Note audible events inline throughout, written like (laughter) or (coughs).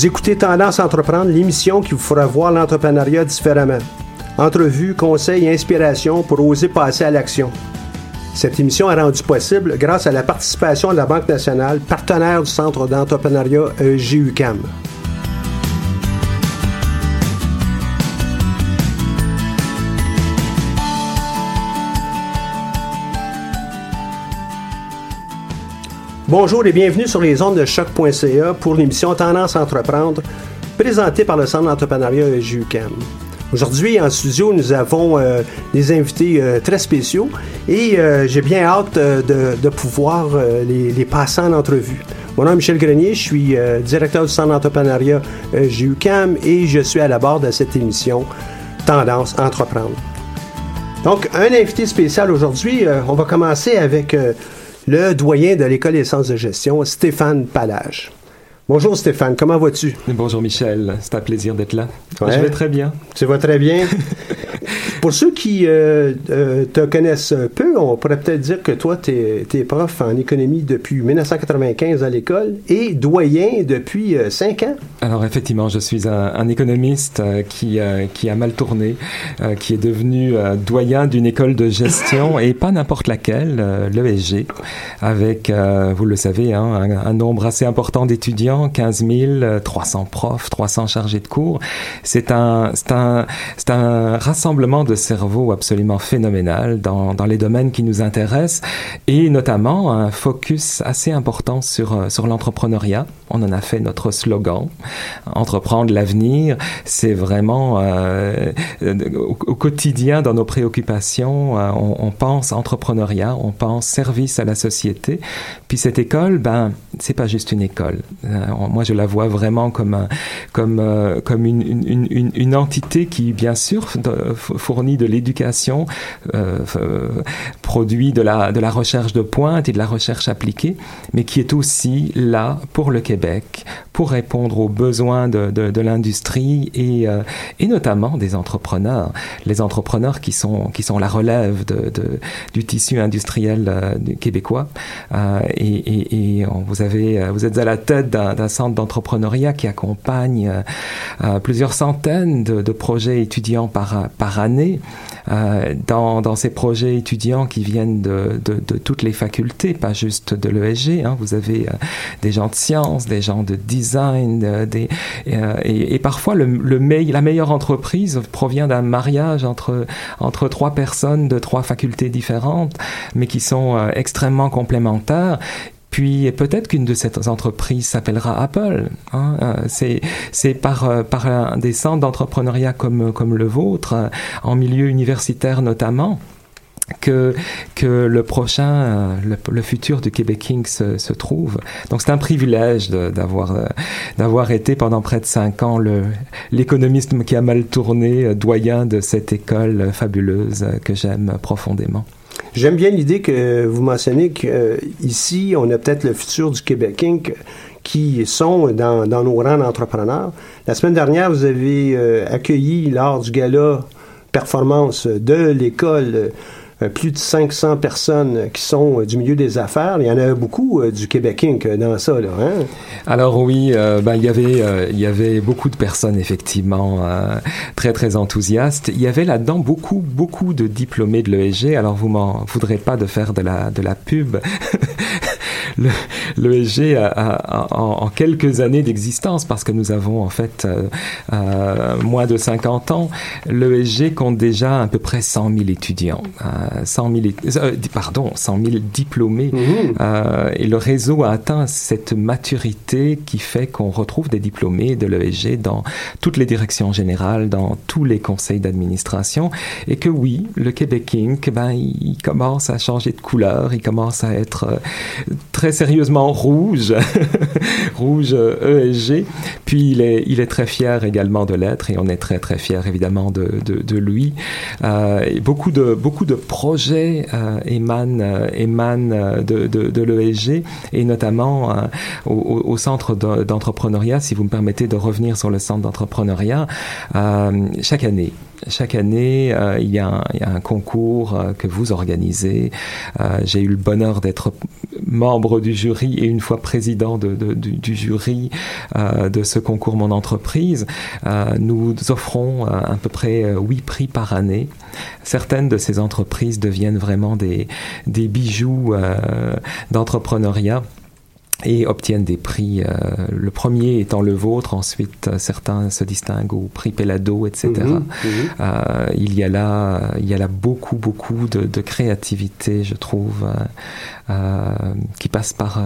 Vous écoutez Tendance Entreprendre, l'émission qui vous fera voir l'entrepreneuriat différemment. Entrevues, conseils et inspiration pour oser passer à l'action. Cette émission est rendue possible grâce à la participation de la Banque nationale, partenaire du Centre d'entrepreneuriat E Bonjour et bienvenue sur les ondes de choc.ca pour l'émission Tendance Entreprendre, présentée par le Centre d'entrepreneuriat EGUCAM. Aujourd'hui, en studio, nous avons euh, des invités euh, très spéciaux et euh, j'ai bien hâte de, pouvoir les, passer en entrevue. Mon nom est Michel Grenier, je suis directeur du Centre d'entrepreneuriat EGUCAM et je suis à la barre de cette émission Tendance Entreprendre. Donc, un invité spécial aujourd'hui, on va commencer avec le doyen de l'École des sciences de gestion, Stéphane Palage. Bonjour Stéphane, comment vas-tu? Bonjour Michel, c'est un plaisir d'être là. Ouais. Je vais très bien. Tu vas très bien? (laughs) Pour ceux qui euh, euh, te connaissent peu, on pourrait peut-être dire que toi, tu es, prof en économie depuis 1995 à l'école et doyen depuis 5 ans. Alors effectivement, je suis un, un économiste euh, qui, euh, qui a mal tourné, euh, qui est devenu euh, doyen d'une école de gestion (laughs) et pas n'importe laquelle, euh, l'ESG, avec, euh, vous le savez, hein, un, un nombre assez important d'étudiants, 15 000, 300 profs, 300 chargés de cours. C'est un, c'est un, c'est un rassemblement de cerveaux absolument phénoménal dans, dans les domaines qui nous intéressent et notamment un focus assez important sur, euh, sur l'entrepreneuriat. On en a fait notre slogan. Entreprendre l'avenir, c'est vraiment euh, au, au, quotidien dans nos préoccupations, euh, on, pense entrepreneuriat, on pense service à la société. Puis cette école, ben, c'est pas juste une école. Euh, moi, je la vois vraiment comme un, comme euh, comme une, une, une, entité qui, bien sûr, fournit de l'éducation, euh, produit de la recherche de pointe et de la recherche appliquée, mais qui est aussi là pour le Québec, pour répondre aux besoins de, l'industrie et, euh, et notamment des entrepreneurs. Les entrepreneurs qui sont, qui sont la relève du tissu industriel euh, du québécois. Euh, et, vous, avez, vous êtes à la tête d'un centre d'entrepreneuriat qui accompagne euh, plusieurs centaines de, projets étudiants par année. Euh, dans, ces projets étudiants qui viennent de, toutes les facultés, pas juste de l'ESG. Hein. Vous avez euh, des gens de sciences, des gens de design, euh, et, parfois la meilleure entreprise provient d'un mariage entre, trois personnes de trois facultés différentes, mais qui sont extrêmement complémentaires puis peut-être qu'une de ces entreprises s'appellera Apple. Hein. C'est, c'est par, euh, un des centres d'entrepreneuriat comme, comme le vôtre, euh, en milieu universitaire notamment, que, que le prochain, euh, le, futur du Québec King se, trouve. Donc c'est un privilège d'avoir, d'avoir été pendant près de cinq ans l'économiste qui a mal tourné, doyen de cette école fabuleuse que j'aime profondément. J'aime bien l'idée que vous mentionnez qu'ici, on a peut-être le futur du Québec Inc. qui sont dans, nos rangs d'entrepreneurs. La semaine dernière, vous avez euh, accueilli lors du gala performance de l'école euh, plus de 500 personnes qui sont euh, du milieu des affaires. Il y en a beaucoup euh, du Québec Inc. dans ça. Là, hein? Alors oui, euh, ben, il, y avait, euh, il y avait beaucoup de personnes effectivement euh, très très enthousiastes. Il y avait là-dedans beaucoup beaucoup de diplômés de l'ESG. Alors vous m'en voudrez pas de faire de la, de la pub. (laughs) l'ESG a, en, quelques années d'existence, parce que nous avons en fait moins de 50 ans, l'ESG compte déjà à peu près 100 000 étudiants, 100 000, pardon, 100 000 diplômés, mmh. et le réseau a atteint cette maturité qui fait qu'on retrouve des diplômés de l'ESG dans toutes les directions générales, dans tous les conseils d'administration, et que oui, le Québec Inc., ben, il commence à changer de couleur, il commence à être euh, très sérieusement rouge, (laughs) rouge ESG, euh, puis il est, il est très fier également de l'être, et on est très très fier évidemment de, de, lui. Euh, beaucoup, de, beaucoup de projets émanent, émanent de, de, l'ESG, et notamment au, centre d'entrepreneuriat, si vous me permettez de revenir sur le centre d'entrepreneuriat, chaque année, chaque année, euh, il, y a un, concours euh, que vous organisez. Euh, j'ai eu le bonheur d'être membre du jury et une fois président de, du, jury de ce concours Mon entreprise. nous offrons à peu près huit prix par année. Certaines de ces entreprises deviennent vraiment des bijoux d'entrepreneuriat et obtiennent des prix. Euh, le premier étant le vôtre, ensuite euh, certains se distinguent au prix Pelado, etc. Mhm, mhm. euh, il y a là, il y a là beaucoup, beaucoup de, de créativité, je trouve, qui passe par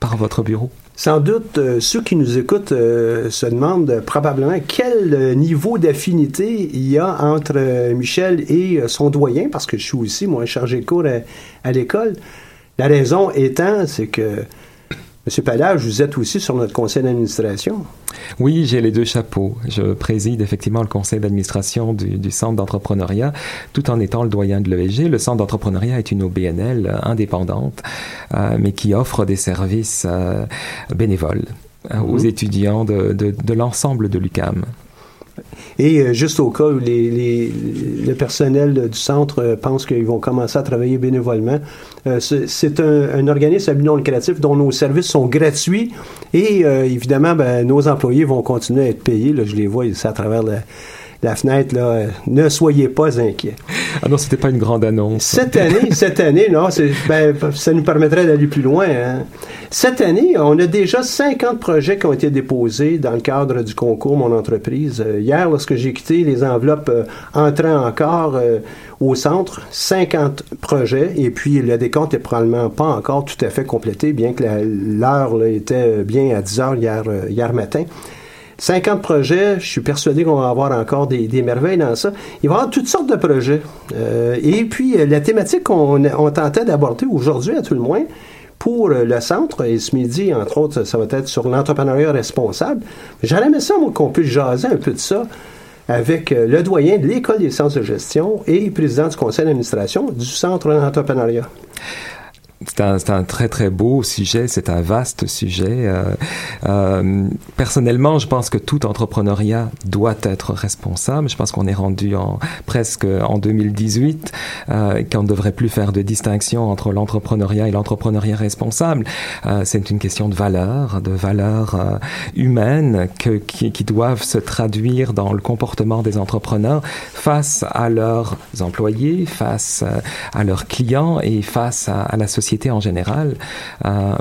par votre bureau. Sans doute, ceux qui nous écoutent se demandent probablement quel niveau d'affinité il y a entre Michel et son doyen, parce que je suis aussi, moi, chargé de cours à l'école. La raison étant, c'est que Monsieur Pallage, vous êtes aussi sur notre conseil d'administration. Oui, j'ai les deux chapeaux. Je préside effectivement le conseil d'administration du, centre d'entrepreneuriat, tout en étant le doyen de l'ESG. Le centre d'entrepreneuriat est une OBNL indépendante, euh, mais qui offre des services euh, bénévoles euh, aux mhm. étudiants de, de l'ensemble de l'UCAM. Et euh, juste au cas où les, le personnel du centre euh, pense qu'ils vont commencer à travailler bénévolement, euh, c'est un, organisme à non lucratif dont nos services sont gratuits et évidemment, ben, nos employés vont continuer à être payés. Là, je les vois ici à travers la la fenêtre, là, euh, ne soyez pas inquiets. Ah non, c'était pas une grande annonce. Cette année, (laughs) cette année, non, ben, ça nous permettrait d'aller plus loin. Hein. Cette année, on a déjà 50 projets qui ont été déposés dans le cadre du concours Mon entreprise. Euh, hier, lorsque j'ai quitté les enveloppes euh, entrant encore au centre, 50 projets, et puis le décompte est probablement pas encore tout à fait complété, bien que l'heure était bien à 10 heures hier, hier matin. 50 projets, je suis persuadé qu'on va avoir encore des, merveilles dans ça. Il va y avoir toutes sortes de projets. Euh, et puis, euh, la thématique qu'on on tentait d'aborder aujourd'hui, à tout le moins, pour euh, le centre, et ce midi, entre autres, ça va être sur l'entrepreneuriat responsable. J'aurais aimé ça, moi, qu'on puisse jaser un peu de ça avec le doyen de l'École des sciences de gestion et président du conseil d'administration du centre d'entrepreneuriat. C'est un, un, très très beau sujet, c'est un vaste sujet. Euh, euh, personnellement, je pense que tout entrepreneuriat doit être responsable. Je pense qu'on est rendu en presque en 2018 euh, qu'on ne devrait plus faire de distinction entre l'entrepreneuriat et l'entrepreneuriat responsable. Euh, c'est une question de valeurs, de valeurs euh, humaines que, qui, qui, doivent se traduire dans le comportement des entrepreneurs face à leurs employés, face euh, à leurs clients et face à, à la société en général, euh,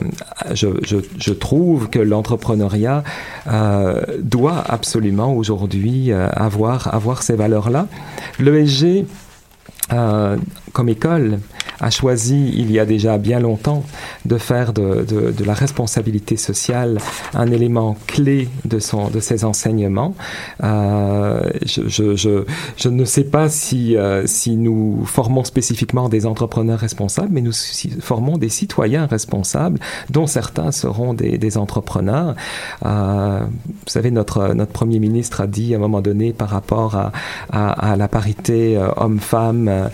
je, trouve que l'entrepreneuriat euh, doit absolument aujourd'hui euh, avoir, avoir ces valeurs-là. L'ESG, comme école, a choisi il y a déjà bien longtemps de faire de, de, la responsabilité sociale un élément clé de, son, de ses enseignements. Euh, je, je, je, ne sais pas si, euh, si nous formons spécifiquement des entrepreneurs responsables, mais nous formons des citoyens responsables, dont certains seront des, des entrepreneurs. Euh, vous savez, notre, notre Premier ministre a dit à un moment donné par rapport à, à, la parité homme-femme,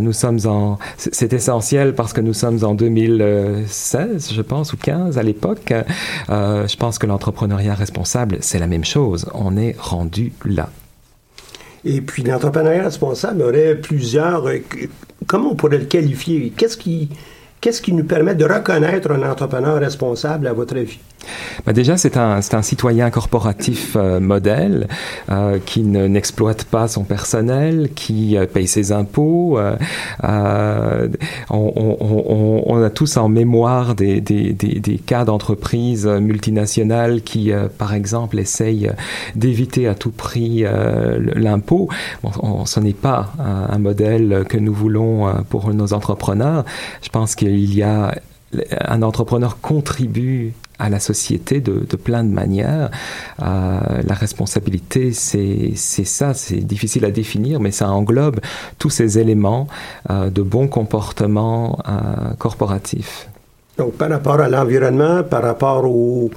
nous sommes en c'est essentiel parce que nous sommes en 2016, je pense, ou 15 à l'époque. Euh, je pense que l'entrepreneuriat responsable, c'est la même chose. On est rendu là. Et puis l'entrepreneuriat responsable aurait plusieurs. Euh, comment on pourrait le qualifier? Qu'est-ce qui, qu'est-ce qui nous permet de reconnaître un entrepreneur responsable à votre avis? Bah déjà, c'est un, citoyen corporatif euh, modèle euh, qui n'exploite pas son personnel, qui euh, paye ses impôts. Euh, on, a tous en mémoire des, cas d'entreprises multinationales qui, par exemple, essayent d'éviter à tout prix l'impôt. Ce n'est pas un, modèle que nous voulons pour nos entrepreneurs. Je pense qu'il y a un entrepreneur contribue à la société de, plein de manières. Euh, la responsabilité, c'est ça, c'est difficile à définir, mais ça englobe tous ces éléments euh, de bon comportement euh, corporatif. Donc, par rapport à l'environnement, par rapport au,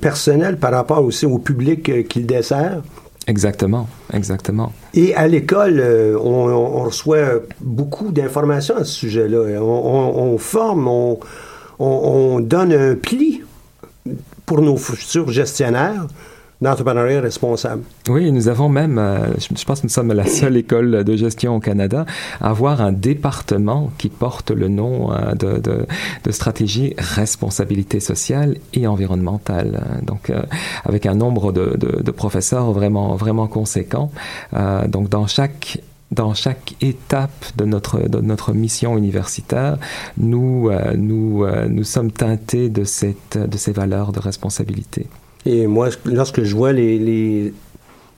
personnel, par rapport aussi au public euh, qu'il dessert. Exactement, exactement. Et à l'école, euh, on, reçoit beaucoup d'informations à ce sujet-là. On, forme, on, donne un pli pour nos futurs gestionnaires d'entrepreneuriat responsable. Oui, nous avons même, euh, je pense que nous sommes la seule école de gestion au Canada à avoir un département qui porte le nom euh, de, stratégie responsabilité sociale et environnementale. Donc, euh, avec un nombre de, professeurs vraiment, vraiment conséquent. donc, dans chaque dans chaque étape de notre, de notre mission universitaire, nous, nous, nous sommes teintés de, cette, de ces valeurs de responsabilité. Et moi, lorsque je vois les,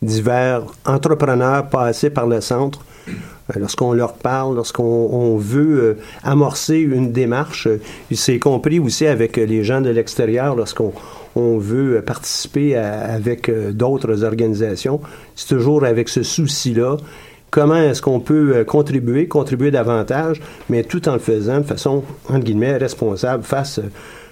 divers entrepreneurs passer par le centre, euh, lorsqu'on leur parle, lorsqu'on veut amorcer une démarche, c'est compris aussi avec les gens de l'extérieur, lorsqu'on on veut participer avec d'autres organisations, c'est toujours avec ce souci-là. Comment est-ce qu'on peut euh, contribuer, contribuer davantage, mais tout en le faisant de façon, entre guillemets, responsable face euh,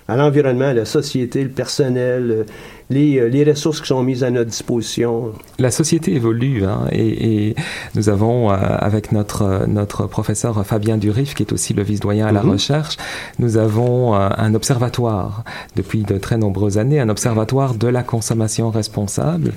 à l'environnement, à la société, le personnel, euh, les, euh, les, ressources qui sont mises à notre disposition. La société évolue hein, et, et, nous avons, euh, avec notre, notre professeur Fabien Durif, qui est aussi le vice-doyen à la -hmm. recherche, nous avons euh, un observatoire depuis de très nombreuses années, un observatoire de la consommation responsable.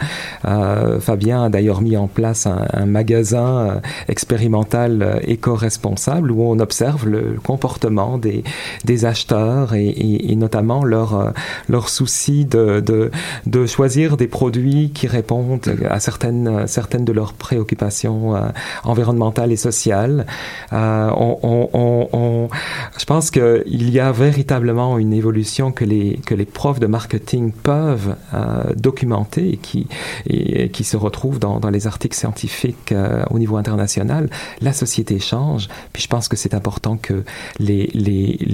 Euh, Fabien a d'ailleurs mis en place un, un magasin expérimental éco-responsable où on observe le comportement des, des acheteurs et, et, et notamment leur, leur souci de, de, de choisir des produits qui répondent à certaines, certaines de leurs préoccupations euh, environnementales et sociales. Euh, on, on, on, je pense qu'il y a véritablement une évolution que les, que les profs de marketing peuvent euh, documenter et qui, et, qui se retrouve dans, dans les articles scientifiques au niveau international. La société change, puis je pense que c'est important que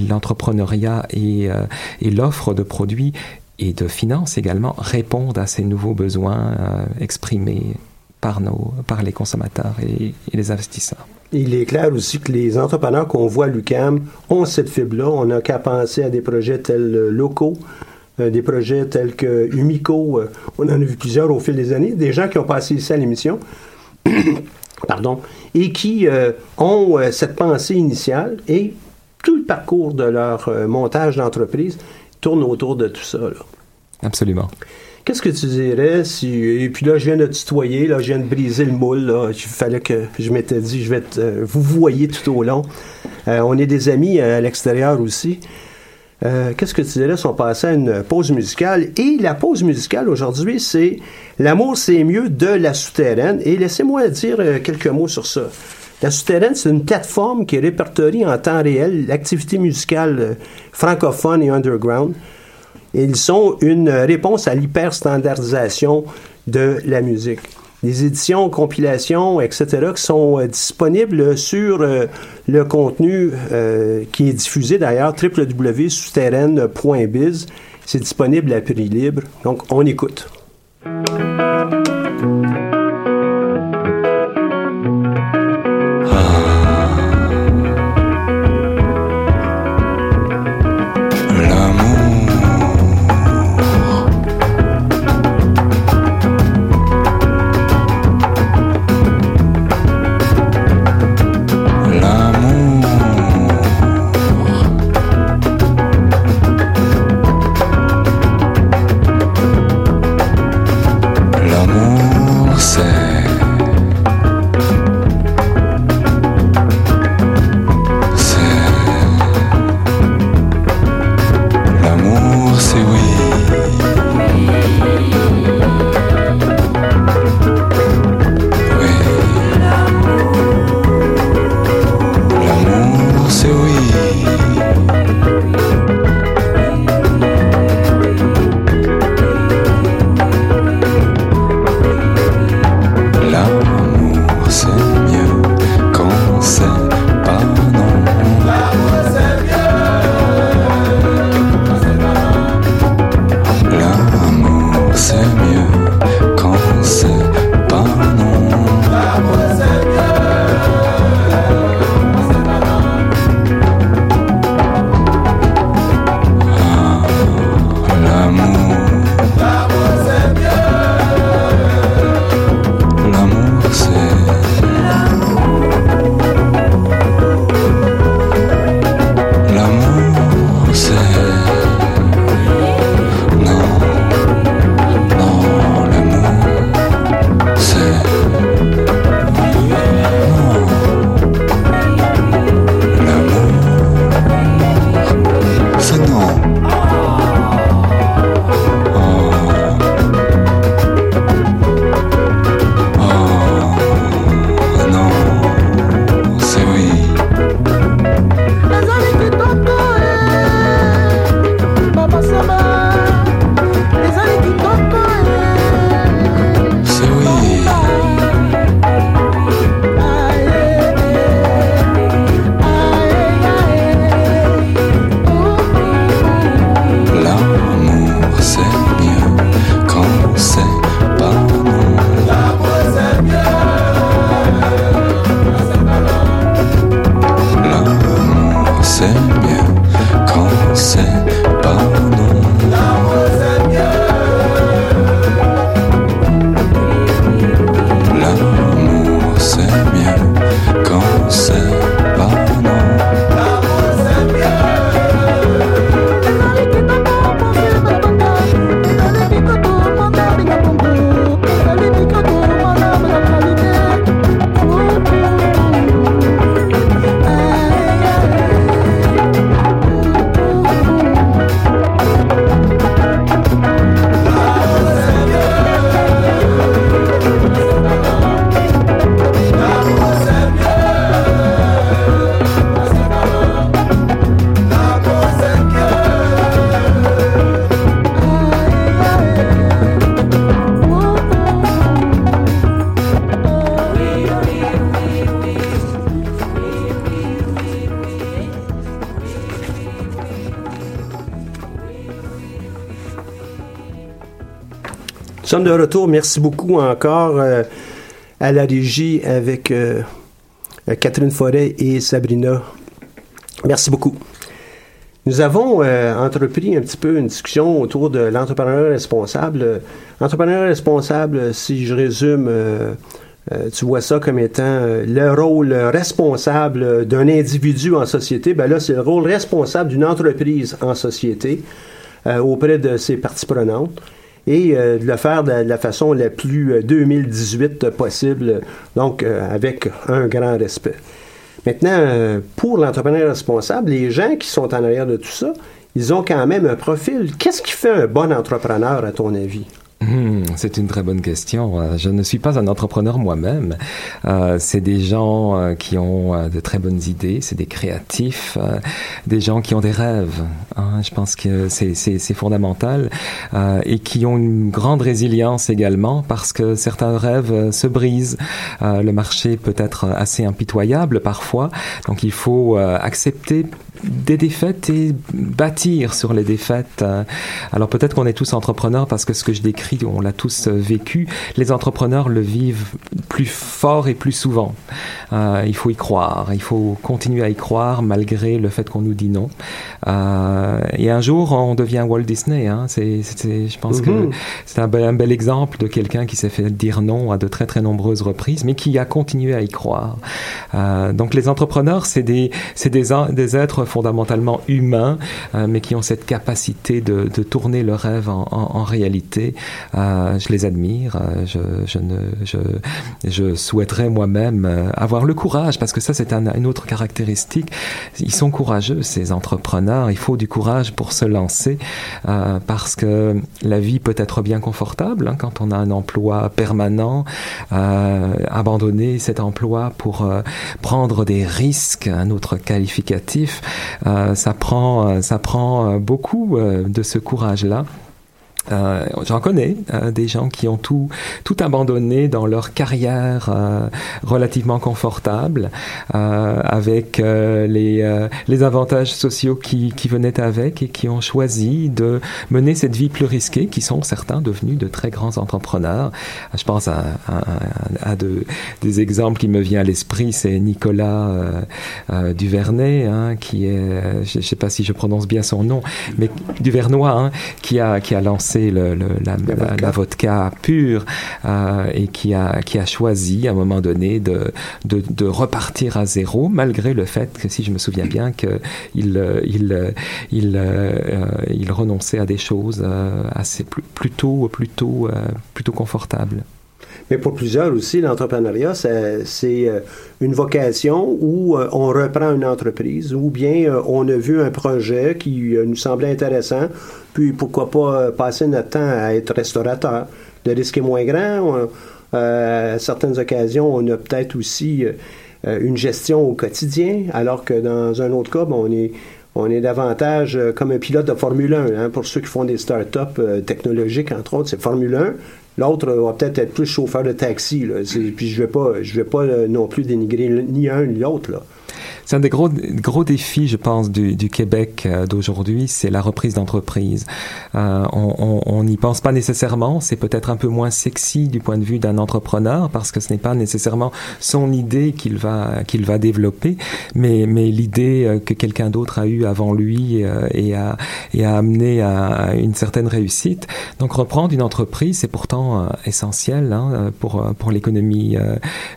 l'entrepreneuriat les, et, euh, et l'offre de produits et de finances également répondent à ces nouveaux besoins euh, exprimés par, nos, par les consommateurs et, les investisseurs. Il est clair aussi que les entrepreneurs qu'on voit à l'UCAM ont cette fibre-là. On n'a qu'à penser à des projets tels euh, locaux, euh, des projets tels que Umico. On en a vu plusieurs au fil des années. Des gens qui ont passé ici à l'émission. (coughs) Pardon. Et qui ont cette pensée initiale et tout le parcours de leur montage d'entreprise tourne autour de tout ça. Là. Absolument. Qu'est-ce que tu dirais si. Et puis là, je viens de tutoyer, là, je viens de briser le moule. Là. Il fallait que je m'étais dit, je vais te, euh, vous voyez tout au long. Euh, on est des amis à l'extérieur aussi. Euh, Qu'est-ce que tu dirais si on passait à une pause musicale? Et la pause musicale aujourd'hui, c'est L'amour, c'est mieux de la souterraine. Et laissez-moi dire euh, quelques mots sur ça. La Souterraine, c'est une plateforme qui répertorie en temps réel l'activité musicale euh, francophone et underground. Ils sont une réponse à l'hyperstandardisation de la musique. Les éditions, compilations, etc., qui sont euh, disponibles sur euh, le contenu euh, qui est diffusé d'ailleurs, www.souterraine.biz. C'est disponible à prix libre. Donc, on écoute. said Nous sommes de retour. Merci beaucoup encore euh, à la régie avec euh, Catherine Forêt et Sabrina. Merci beaucoup. Nous avons euh, entrepris un petit peu une discussion autour de l'entrepreneur responsable. L'entrepreneur responsable, si je résume, tu vois ça comme étant le rôle responsable d'un individu en société. Ben là, c'est le rôle responsable d'une entreprise en société auprès de ses parties prenantes et euh, de le faire de, la façon la plus 2018 euh, possible, donc euh, avec un grand respect. Maintenant, pour l'entrepreneur responsable, les gens qui sont en arrière de tout ça, ils ont quand même un profil. Qu'est-ce qui fait un bon entrepreneur, à ton avis? Hmm, c'est une très bonne question. Euh, je ne suis pas un entrepreneur moi-même. Euh, c'est des gens euh, qui ont de très bonnes idées, c'est des créatifs, des gens qui ont des rêves. Hein. Je pense que c'est fondamental et qui ont une grande résilience également parce que certains rêves se brisent. le marché peut être assez impitoyable parfois, donc il faut accepter des défaites et bâtir sur les défaites. Alors peut-être qu'on est tous entrepreneurs parce que ce que je décris, on l'a tous vécu. Les entrepreneurs le vivent plus fort et plus souvent. Euh, il faut y croire, il faut continuer à y croire malgré le fait qu'on nous dit non. Euh, et un jour, on devient Walt Disney. Hein. C'est, je pense que mhm. c'est un bel, exemple de quelqu'un qui s'est fait dire non à de très très nombreuses reprises, mais qui a continué à y croire. Euh, donc les entrepreneurs, c'est des, c'est des, des êtres fondamentalement humains, euh, mais qui ont cette capacité de, de tourner le rêve en, en, en réalité. Euh, je les admire. Euh, je, souhaiterais moi-même avoir le courage, parce que ça, c'est un, une autre caractéristique. Ils sont courageux, ces entrepreneurs. Il faut du courage pour se lancer, euh, parce que la vie peut être bien confortable hein, quand on a un emploi permanent. Euh, abandonner cet emploi pour euh, prendre des risques, un autre qualificatif, euh, ça prend, ça prend beaucoup de ce courage-là. Euh, J'en connais euh, des gens qui ont tout tout abandonné dans leur carrière euh, relativement confortable, avec les les avantages sociaux qui qui venaient avec et qui ont choisi de mener cette vie plus risquée, qui sont certains devenus de très grands entrepreneurs. Je pense à, à, à de, des exemples qui me viennent à l'esprit, c'est Nicolas Duvernay, hein, qui est, je, je sais pas si je prononce bien son nom, mais Duvernois, hein, qui a qui a lancé le, le, la, la, la, vodka pure euh, et qui a, qui a choisi à un moment donné de, de, de, repartir à zéro, malgré le fait que, si je me souviens bien, qu'il il, il, il, euh, il renonçait à des choses euh, assez plutôt, plutôt, euh, plutôt confortables. Mais pour plusieurs aussi, l'entrepreneuriat, c'est euh, une vocation où euh, on reprend une entreprise, ou bien euh, on a vu un projet qui nous semblait intéressant, puis pourquoi pas passer notre temps à être restaurateur. Le risque est moins grand. à certaines occasions, on a peut-être aussi une gestion au quotidien, alors que dans un autre cas, ben, on est on est davantage comme un pilote de Formule 1. Hein, pour ceux qui font des startups technologiques, entre autres, c'est Formule 1. L'autre va peut-être être plus chauffeur de taxi. Là. Puis je ne vais pas, vais pas non plus dénigrer ni un ni l'autre. C'est un des gros, gros défis, je pense, du, du Québec euh, d'aujourd'hui, c'est la reprise d'entreprise. Euh, on n'y pense pas nécessairement, c'est peut-être un peu moins sexy du point de vue d'un entrepreneur parce que ce n'est pas nécessairement son idée qu'il va va développer, mais mais l'idée euh, que quelqu'un d'autre a eu avant lui euh, et a et a amené à une certaine réussite. Donc reprendre une entreprise, c'est pourtant essentiel hein, pour pour l'économie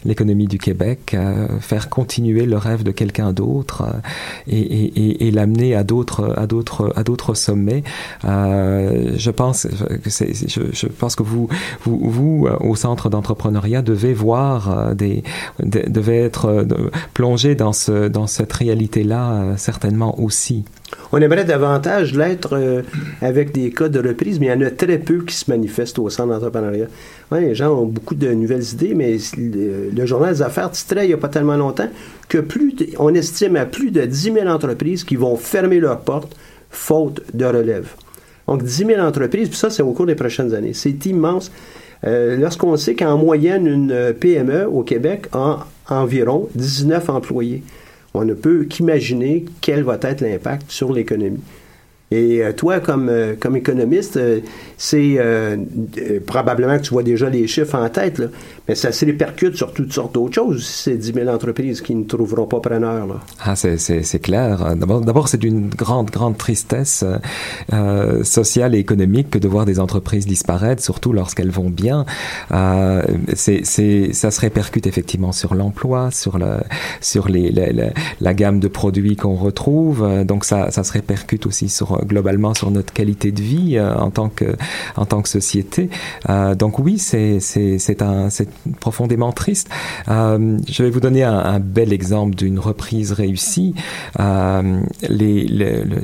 l'économie du Québec, faire continuer le rêve de quelqu'un d'autre euh, et, l'amener à d'autres à d'autres à d'autres sommets. Euh, je pense que je, pense que vous vous, vous euh, au centre d'entrepreneuriat devez voir des devez être plongé dans ce dans cette réalité là certainement aussi. On aimerait davantage l'être avec des cas de reprise, mais il y en a très peu qui se manifestent au centre d'entrepreneuriat. Les gens ont beaucoup de nouvelles idées, mais le, journal des affaires titrait il n'y a pas tellement longtemps que plus on estime à plus de 10 000 entreprises qui vont fermer leurs portes faute de relève. Donc 10 000 entreprises, puis ça c'est au cours des prochaines années. C'est immense. Euh, lorsqu'on sait qu'en moyenne, une PME au Québec a environ 19 employés on ne peut qu'imaginer quel va être l'impact sur l'économie. Et euh, toi, comme, euh, comme économiste, euh, c'est probablement que tu vois déjà les chiffres en tête, mais ça se répercute sur toutes sortes d'autres choses, ces 10 000 entreprises qui ne trouveront pas preneur. Là. Ah, c'est clair. D'abord, c'est d'une grande, grande tristesse sociale et économique que de voir des entreprises disparaître, surtout lorsqu'elles vont bien. c'est ça se répercute effectivement sur l'emploi, sur, le, sur les, la gamme de produits qu'on retrouve. Donc, ça, ça se répercute aussi sur globalement sur notre qualité de vie euh, en tant que en tant que société. Euh, donc oui, c'est c'est un c'est profondément triste. Euh, je vais vous donner un, bel exemple d'une reprise réussie.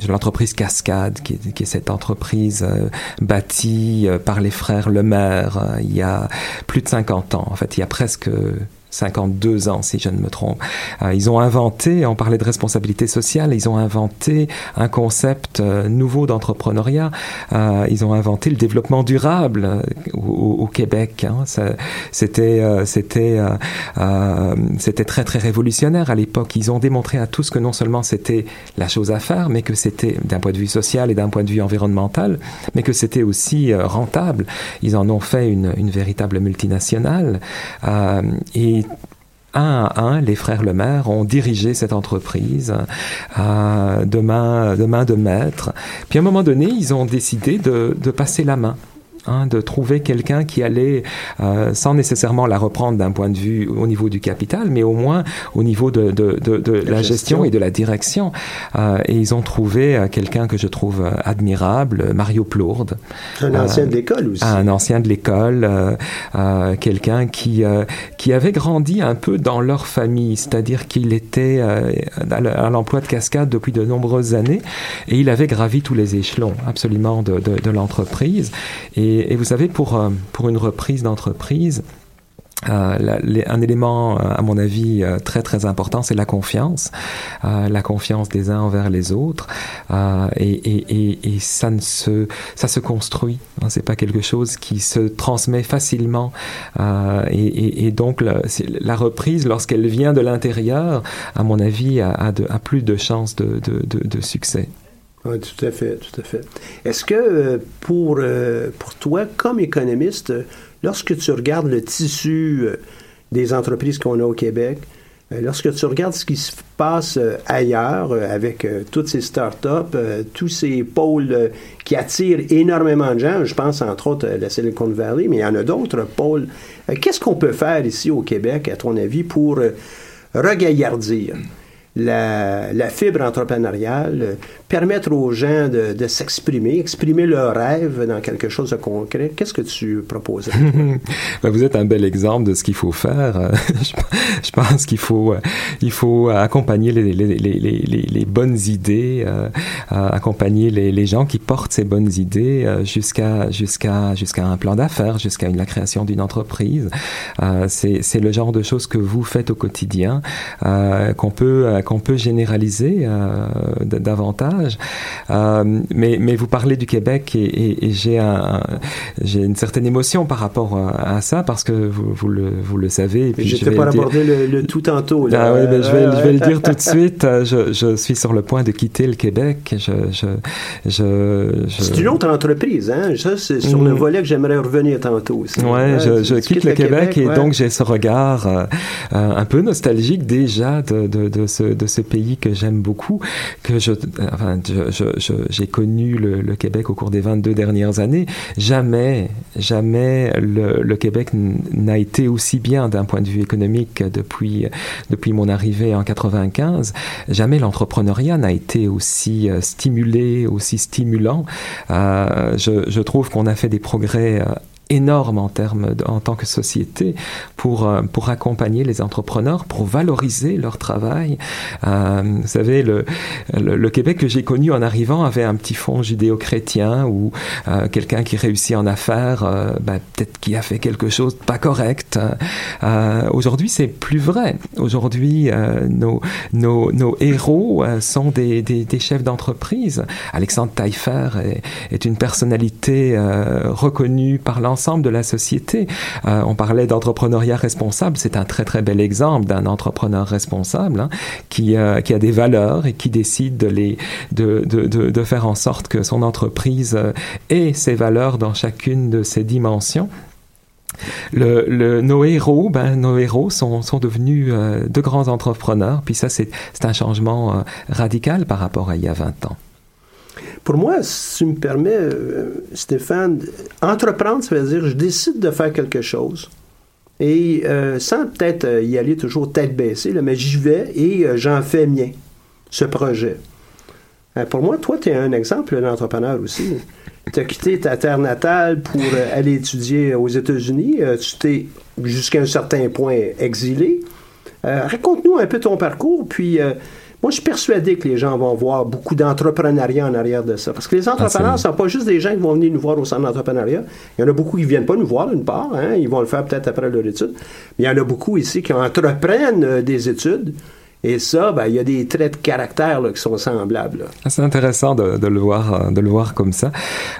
l'entreprise Cascade, qui est, qui est, cette entreprise bâtie par les frères Lemaire il y a plus de 50 ans. En fait, il y a presque 52 ans, si je ne me trompe. Euh, ils ont inventé, on parlait de responsabilité sociale, ils ont inventé un concept euh, nouveau d'entrepreneuriat. Euh, ils ont inventé le développement durable au, Québec. Hein. C'était, très très révolutionnaire à l'époque. Ils ont démontré à tous que non seulement c'était la chose à faire, mais que c'était d'un point de vue social et d'un point de vue environnemental, mais que c'était aussi rentable. Ils en ont fait une, véritable multinationale un à un, les frères Lemaire ont dirigé cette entreprise euh, de, main, de main maître. Puis à un moment donné, ils ont décidé de passer la main. Hein, de trouver quelqu'un qui allait, euh, sans nécessairement la reprendre d'un point de vue au niveau du capital, mais au moins au niveau de, de, de, de la, gestion. et de la direction. Euh, et ils ont trouvé euh, quelqu'un que je trouve admirable, Mario Plourde. Un ancien de l'école aussi. Un ancien de l'école, quelqu'un qui, qui avait grandi un peu dans leur famille, c'est-à-dire qu'il était à l'emploi de cascade depuis de nombreuses années et il avait gravi tous les échelons absolument de, de, de l'entreprise. Et et, vous savez, pour, euh, pour une reprise d'entreprise, euh, un élément, euh, à mon avis, très très important, c'est la confiance, la confiance des uns envers les autres, et, et, et, ça ne se, ça se construit. Hein, c'est pas quelque chose qui se transmet facilement, et, donc la, reprise, lorsqu'elle vient de l'intérieur, à mon avis, a, plus de chances de, de succès. Tout à fait, tout à fait. Est-ce que euh, pour, euh, pour toi, comme économiste, lorsque tu regardes le tissu euh, des entreprises qu'on a au Québec, lorsque tu regardes ce qui se passe ailleurs avec toutes ces start-up, tous ces pôles qui attirent énormément de gens, je pense entre autres à la Silicon Valley, mais il y en a d'autres pôles, qu'est-ce qu'on peut faire ici au Québec, à ton avis, pour regaillardir? La, fibre entrepreneuriale, permettre aux gens de, s'exprimer, exprimer leurs rêves dans quelque chose de concret. Qu'est-ce que tu proposes? (laughs) ben vous êtes un bel exemple de ce qu'il faut faire. (laughs) je, pense qu'il faut, euh, il faut accompagner les, bonnes idées, euh, accompagner les, gens qui portent ces bonnes idées euh, jusqu'à jusqu'à jusqu'à un plan d'affaires, jusqu'à la création d'une entreprise. Euh, C'est le genre de choses que vous faites au quotidien, euh, qu'on peut qu'on peut généraliser davantage euh, mais, mais vous parlez du Québec et, et, j'ai un, j'ai une certaine émotion par rapport à ça parce que vous, vous, le, vous le savez. Je n'étais pas abordé le, le, tout tantôt. Là. Ah oui, mais je, vais, je vais le dire (laughs) tout de suite. Je, je, suis sur le point de quitter le Québec. Je, je, je, C'est une autre entreprise. Hein? Ça, c'est sur le mm. volet que j'aimerais revenir tantôt. Ouais, je, quitte le, Québec, et donc j'ai ce regard euh, un peu nostalgique déjà de, de, de, ce, de ce pays que j'aime beaucoup, que je, j'ai connu le, Québec au cours des 22 dernières années. Jamais, jamais le, Québec n'a été aussi bien d'un point de vue économique depuis, depuis mon arrivée en 95. Jamais l'entrepreneuriat n'a été aussi euh, stimulé, aussi stimulant. Euh, je, je, trouve qu'on a fait des progrès euh, énorme en termes en tant que société pour euh, pour accompagner les entrepreneurs pour valoriser leur travail. Euh, vous savez le, le, Québec que j'ai connu en arrivant avait un petit fond judéo-chrétien ou euh, quelqu'un qui réussit en affaires euh, ben, peut-être qui a fait quelque chose de pas correct. Aujourd'hui c'est plus vrai. Aujourd'hui nos, nos, nos héros sont des, des, des chefs d'entreprise. Alexandre Taillefer est, est, une personnalité reconnue par l'ensemble l'ensemble de la société. Euh, on parlait d'entrepreneuriat responsable, c'est un très très bel exemple d'un entrepreneur responsable hein, qui, euh, qui a des valeurs et qui décide de, les, de, de, de, faire en sorte que son entreprise euh, ait ses valeurs dans chacune de ses dimensions. Le, nos héros, ben, nos héros sont, sont devenus de grands entrepreneurs. Puis ça, c'est un changement radical par rapport à il y a 20 ans. Pour moi, si tu me permets, euh, Stéphane, entreprendre, ça veut dire je décide de faire quelque chose. Et euh, sans peut-être euh, y aller toujours tête baissée, mais j'y vais et j'en fais mien, ce projet. Pour moi, toi, tu es un exemple d'entrepreneur aussi. Tu as quitté ta terre natale pour aller étudier aux États-Unis. Tu t'es, jusqu'à un certain point, exilé. Raconte-nous un peu ton parcours, puis moi, je suis persuadé que les gens vont voir beaucoup d'entrepreneuriat en arrière de ça. Parce que les entrepreneurs ne sont pas juste des gens qui vont venir nous voir au centre d'entrepreneuriat. Il y en a beaucoup qui ne viennent pas nous voir, d'une part. Hein, ils vont le faire peut-être après leur étude. Mais il y en a beaucoup ici qui entreprennent euh, des études. Et ça, ben, il y a des traits de caractère là, qui sont semblables. Ah, C'est intéressant de, de le voir, euh, de le voir comme ça.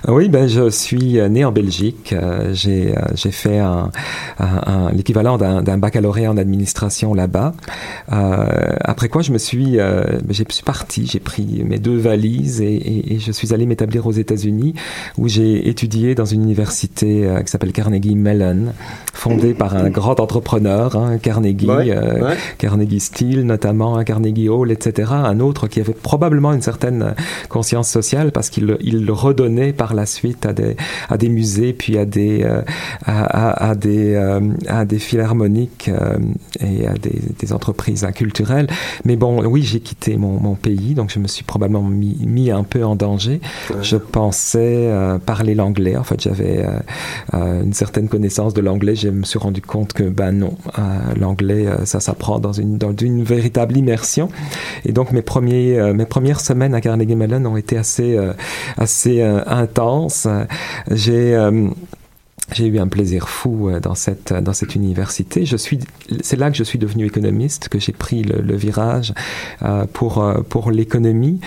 Euh, Oui, ben je suis euh, né en Belgique. J'ai fait un, un- un- l'équivalent d'un baccalauréat en administration là-bas. Euh, après quoi, je me suis, euh, ben, j'ai- je suis parti. J'ai pris mes deux valises et, et- et je suis allé m'établir aux États-Unis, où j'ai étudié dans une université qui s'appelle Carnegie Mellon, fondée par un grand entrepreneur, hein, Carnegie. Ouais, euh, ouais. Carnegie Steel notamment, à Carnegie Hall, etc. Un autre qui avait probablement une certaine euh, conscience sociale parce qu'il il le redonnait par la suite à des, à des musées puis à des, euh, à, à- à des, euh, à des philharmoniques euh, et à des, des entreprises hein, culturelles. Mais bon, oui, j'ai quitté mon, mon pays, donc je me suis probablement mis, mis un peu en danger. Je pensais parler l'anglais. En fait, j'avais une certaine connaissance de l'anglais. Je me suis rendu compte que, ben non, l'anglais, ça s'apprend dans une, dans une véritable immersion. Et donc, mes, premiers, euh, mes premières semaines à Carnegie Mellon ont été assez, euh, assez euh, intenses. J'ai. J'ai eu un plaisir fou euh, dans cette dans cette université. C'est là que je suis devenu économiste, que j'ai pris le, le virage euh, pour euh, pour l'économie.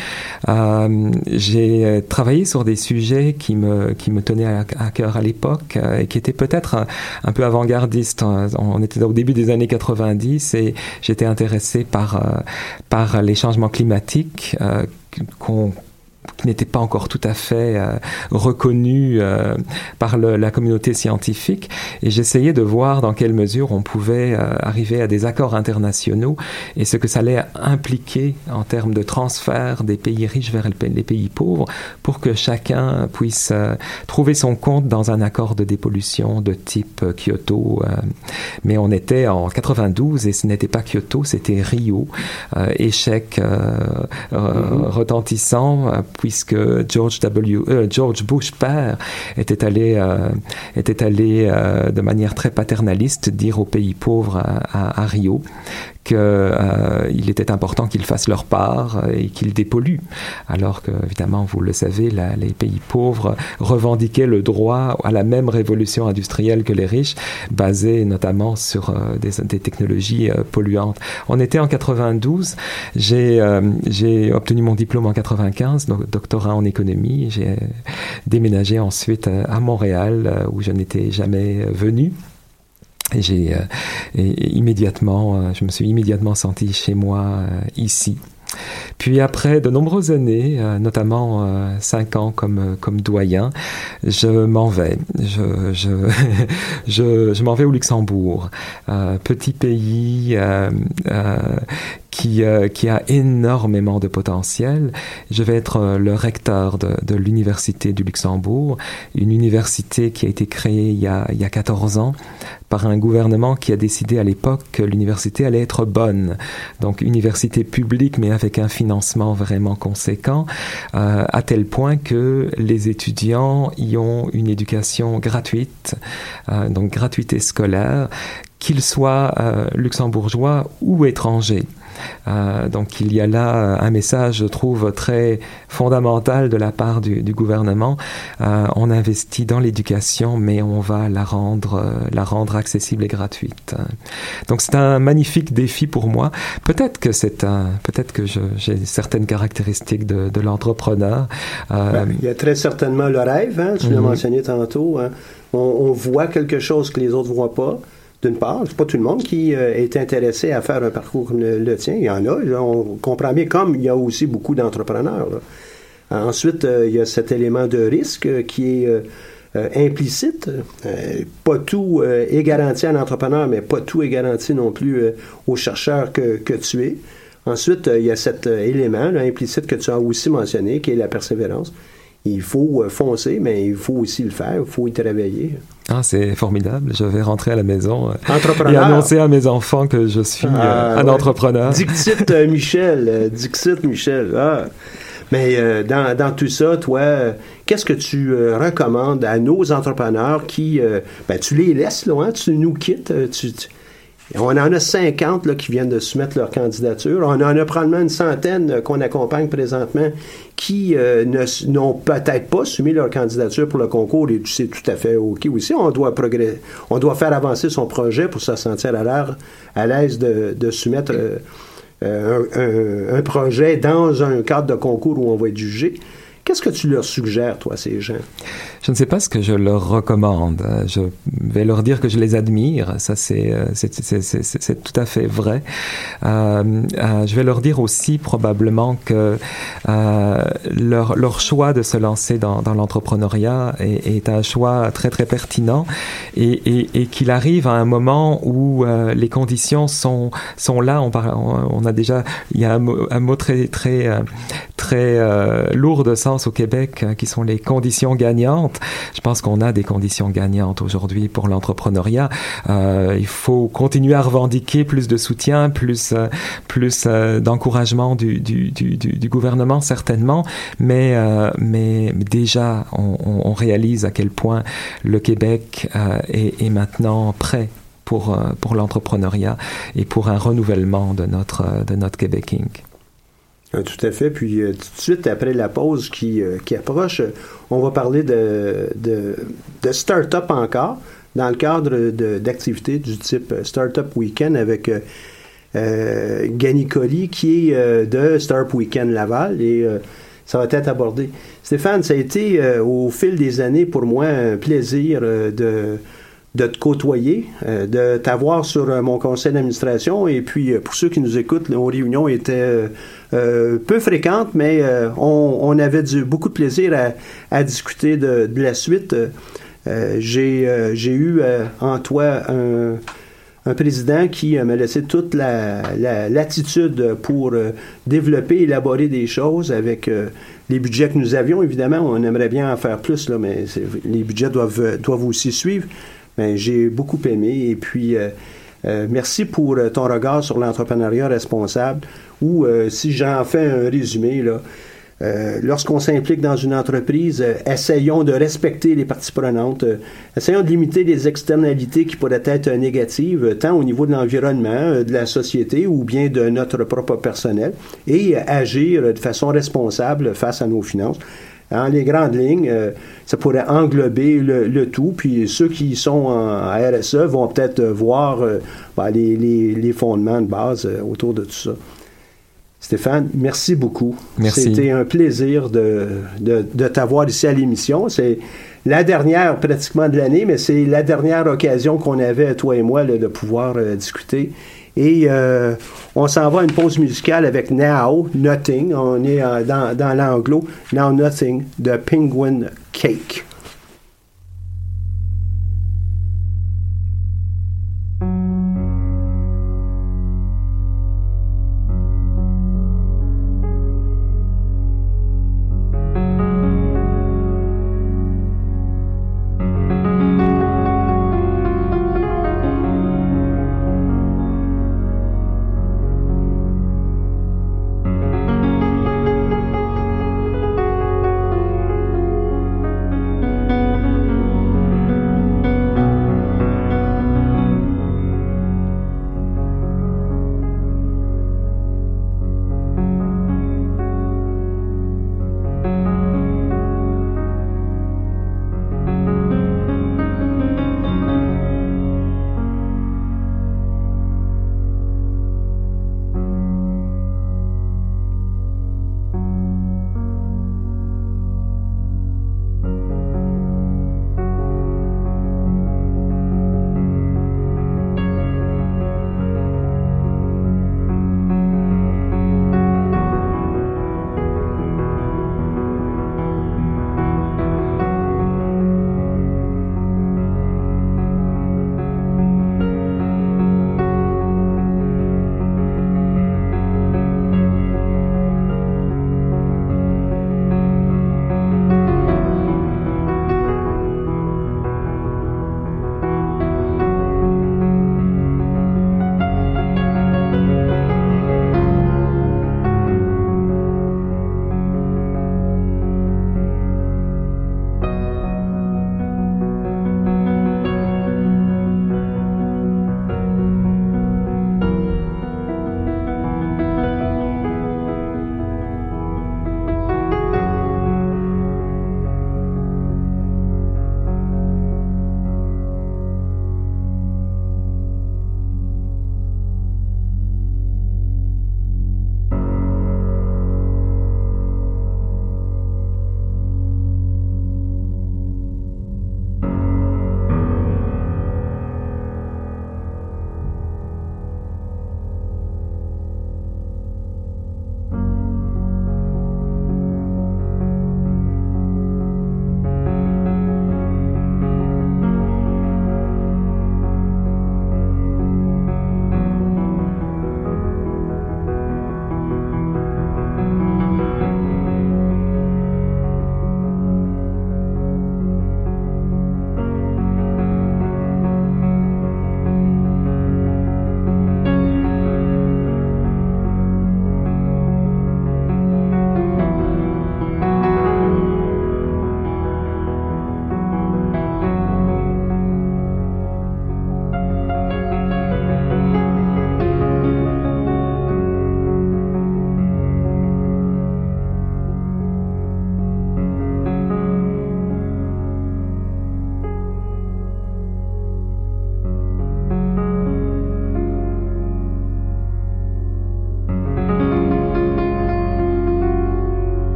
J'ai travaillé sur des sujets qui me qui me tenaient à, à cœur à l'époque et qui étaient peut-être un, peu avant-gardistes. On était au début des années 90 et j'étais intéressé par par les changements climatiques qu'on qui n'était pas encore tout à fait euh, reconnu euh, par le, la communauté scientifique et j'essayais de voir dans quelle mesure on pouvait euh, arriver à des accords internationaux et ce que ça allait impliquer en termes de transfert des pays riches vers les pays pauvres pour que chacun puisse euh, trouver son compte dans un accord de dépollution de type Kyoto. mais on était en 92 et ce n'était pas Kyoto, c'était Rio. Échec euh, retentissant puisque George W. euh, George Bush père était allé euh, euh, de manière très paternaliste dire aux pays pauvres à Rio que euh, était important qu'ils fassent leur part euh, et qu'ils dépolluent. Alors que évidemment vous le savez les pays pauvres revendiquaient le droit à la même révolution industrielle que les riches basée notamment sur euh, des, technologies polluantes. On était en 92 j'ai obtenu mon diplôme en 95 donc doctorat en économie. J'ai déménagé ensuite à Montréal où je n'étais jamais venu et j'ai euh, immédiatement, euh, je me suis immédiatement senti chez moi euh, ici. Puis après de nombreuses années, notamment cinq ans comme comme doyen, je m'en vais. Je je (laughs) je, m'en vais au Luxembourg, petit pays qui euh, qui a énormément de potentiel. Je vais être euh, le recteur de, de l'université du Luxembourg, une université qui a été créée il y a il y a 14 ans par un gouvernement qui a décidé à l'époque que l'université allait être bonne. Donc université publique mais avec un financement vraiment conséquent, euh, à tel point que les étudiants y ont une éducation gratuite, euh, donc gratuité scolaire qu'ils soient luxembourgeois ou étrangers. Euh, donc il y a là euh, un message, je trouve, très fondamental de la part du, gouvernement. Euh, on investit dans l'éducation, mais on va la rendre, la rendre accessible et gratuite. Donc c'est un magnifique défi pour moi. Peut-être que c'est un, peut-être que j'ai certaines caractéristiques de, l'entrepreneur. Ben, il y a très certainement le rêve, hein, tu l'as mhm. mentionné tantôt. Hein. On, on, voit quelque chose que les autres ne voient pas d'une part. C'est pas tout le monde qui euh, est intéressé à faire un parcours comme le, tien. Il y en a, on comprend bien, comme il y a aussi beaucoup d'entrepreneurs. Ensuite, euh, il y a cet élément de risque euh, qui est implicite. pas tout est garanti à l'entrepreneur, mais pas tout est garanti non plus au chercheur que, que, tu es. Ensuite, il y a cet élément implicite que tu as aussi mentionné, qui est la persévérance il faut foncer, mais il faut aussi le faire, il faut y travailler. Ah, c'est formidable. Je vais rentrer à la maison euh, et annoncer à mes enfants que je suis euh, ah, un entrepreneur. (laughs) Dixit euh, Michel. Dixit Michel. Ah. Mais dans, tout ça, toi, qu'est-ce que tu recommandes à nos entrepreneurs qui, ben, tu les laisses, là, hein, tu nous quittes, tu on en a 50 là, qui viennent de soumettre leur candidature. On en a probablement une centaine euh, qu'on accompagne présentement qui euh, n'ont peut-être pas soumis leur candidature pour le concours et c'est tout à fait OK aussi. On doit, progresser, on doit faire avancer son projet pour se sentir à l'aise de, soumettre euh, un, un, projet dans un cadre de concours où on va être jugé. Qu'est-ce que tu leur suggères, toi, ces gens? Je ne sais pas ce que je leur recommande. Je vais leur dire que je les admire. Ça, c'est, euh, tout à fait vrai. Euh, euh, je vais leur dire aussi probablement que euh, leur, choix de se lancer dans, l'entrepreneuriat est, un choix très, très pertinent et, qu'il arrive à un moment où euh, les conditions sont, sont là. On, a déjà, il y a un un mot très, très, très lourd de sens au Québec qui sont les conditions gagnantes. Je pense qu'on a des conditions gagnantes aujourd'hui pour l'entrepreneuriat. Euh, il faut continuer à revendiquer plus de soutien, plus, euh, plus euh, d'encouragement du, du, gouvernement, certainement, mais, mais déjà, on, on, réalise à quel point le Québec est, est maintenant prêt pour, pour l'entrepreneuriat et pour un renouvellement de notre, de notre Québec Inc. Ah, tout à fait. Puis euh, tout de suite après la pause qui, euh, qui approche, on va parler de, de, de start-up encore dans le cadre d'activités du type Startup Weekend avec euh, Gany Colli qui est de Startup Weekend Laval et ça va être abordé. Stéphane, ça a été au fil des années pour moi un plaisir de de te côtoyer, euh, de t'avoir sur euh, mon conseil d'administration. Et puis, euh, pour ceux qui nous écoutent, nos réunions étaient peu fréquentes, mais on, on, avait du, beaucoup de plaisir à, à discuter de, de, la suite. J'ai eu en toi un, un président qui m'a laissé toute la, la pour développer, élaborer des choses avec les budgets que nous avions. Évidemment, on aimerait bien en faire plus, là, mais les budgets doivent, doivent aussi suivre. Ben, j'ai beaucoup aimé. Et puis, euh, euh, merci pour euh, ton regard sur l'entrepreneuriat responsable. Ou si j'en fais un résumé, là, lorsqu'on s'implique dans une entreprise, essayons de respecter les parties prenantes, essayons de limiter les externalités qui pourraient être négatives, tant au niveau de l'environnement, de la société ou bien de notre propre personnel, et agir de façon responsable face à nos finances. En les grandes lignes, euh, ça pourrait englober le, tout. Puis ceux qui sont en RSE vont peut-être voir euh, ben, les, fondements de base euh, autour de tout ça. Stéphane, merci beaucoup. Merci. C'était un plaisir de, de t'avoir ici à l'émission. C'est la dernière pratiquement de l'année, mais c'est la dernière occasion qu'on avait, toi et moi, de pouvoir discuter. Et euh, on s'en va à une pause musicale avec Now Nothing. On est euh, dans, dans l'anglo. Now Nothing de Penguin Cake.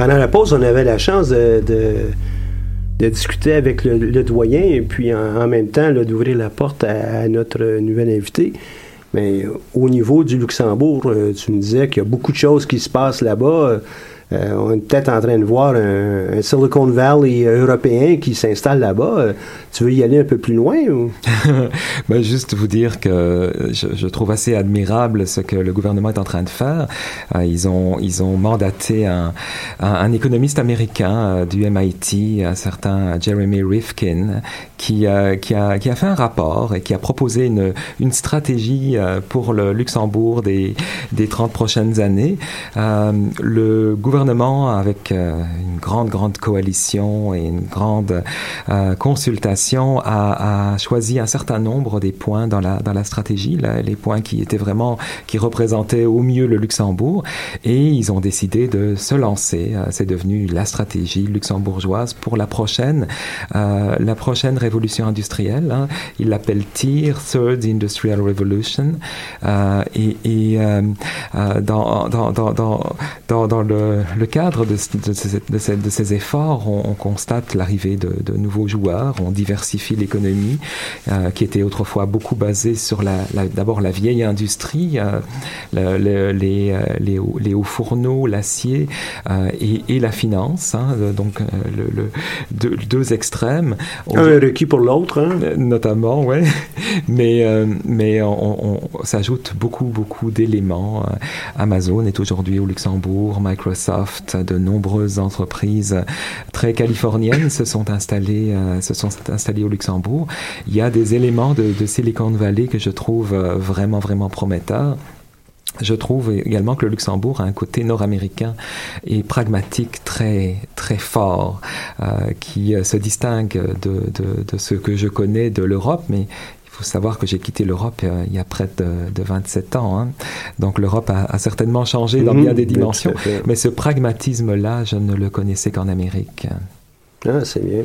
Pendant la pause, on avait la chance de, discuter avec le, doyen et puis en, même temps d'ouvrir la porte à, notre nouvel invité. Mais au niveau du Luxembourg, euh, tu me disais qu'il y a beaucoup de choses qui se passent là-bas. Euh, on est peut-être en train de voir un, Silicon Valley européen qui s'installe là-bas. Euh, tu veux y aller un peu plus loin ou? (laughs) ben, juste vous dire que je, trouve assez admirable ce que le gouvernement est en train de faire. Euh, ils ont ils ont mandaté un, un, économiste américain du MIT, un certain Jeremy Rifkin, qui qui a qui a fait un rapport et qui a proposé une une stratégie pour le Luxembourg des des 30 prochaines années. le gouvernement gouvernement, avec euh, une grande, grande coalition et une grande euh, consultation, a, choisi un certain nombre des points dans la, dans la stratégie, les points qui étaient vraiment, qui représentaient au mieux le Luxembourg, et ils ont décidé de se lancer. Euh, c'est devenu la stratégie luxembourgeoise pour la prochaine, la prochaine révolution industrielle. Hein. Ils l'appellent TIR, Third Industrial Revolution, et, et dans, dans, dans, dans le, le cadre de, de, ces, efforts, on, constate l'arrivée de, nouveaux joueurs, on diversifie l'économie euh, qui était autrefois beaucoup basée sur la, d'abord la vieille industrie, euh, les, euh, les, les, hauts fourneaux, l'acier et, la finance, hein, donc le, deux, extrêmes. Un requis pour l'autre. Hein? Notamment. (laughs) Mais, mais on, on s'ajoute beaucoup, beaucoup d'éléments. Amazon est aujourd'hui au Luxembourg, Microsoft, de nombreuses entreprises très californiennes se sont installées, euh, se sont installées au Luxembourg. Il y a des éléments de, Silicon Valley que je trouve euh, vraiment, vraiment prometteurs. Je trouve également que le Luxembourg a un côté nord-américain et pragmatique très très fort euh, qui se distingue de, de, ce que je connais de l'Europe, mais faut savoir que j'ai quitté l'Europe euh, il y a près de, 27 ans. Hein. Donc l'Europe a, certainement changé dans bien mhm. des dimensions. Mais ce pragmatisme-là, je ne le connaissais qu'en Amérique. Ah, c'est bien.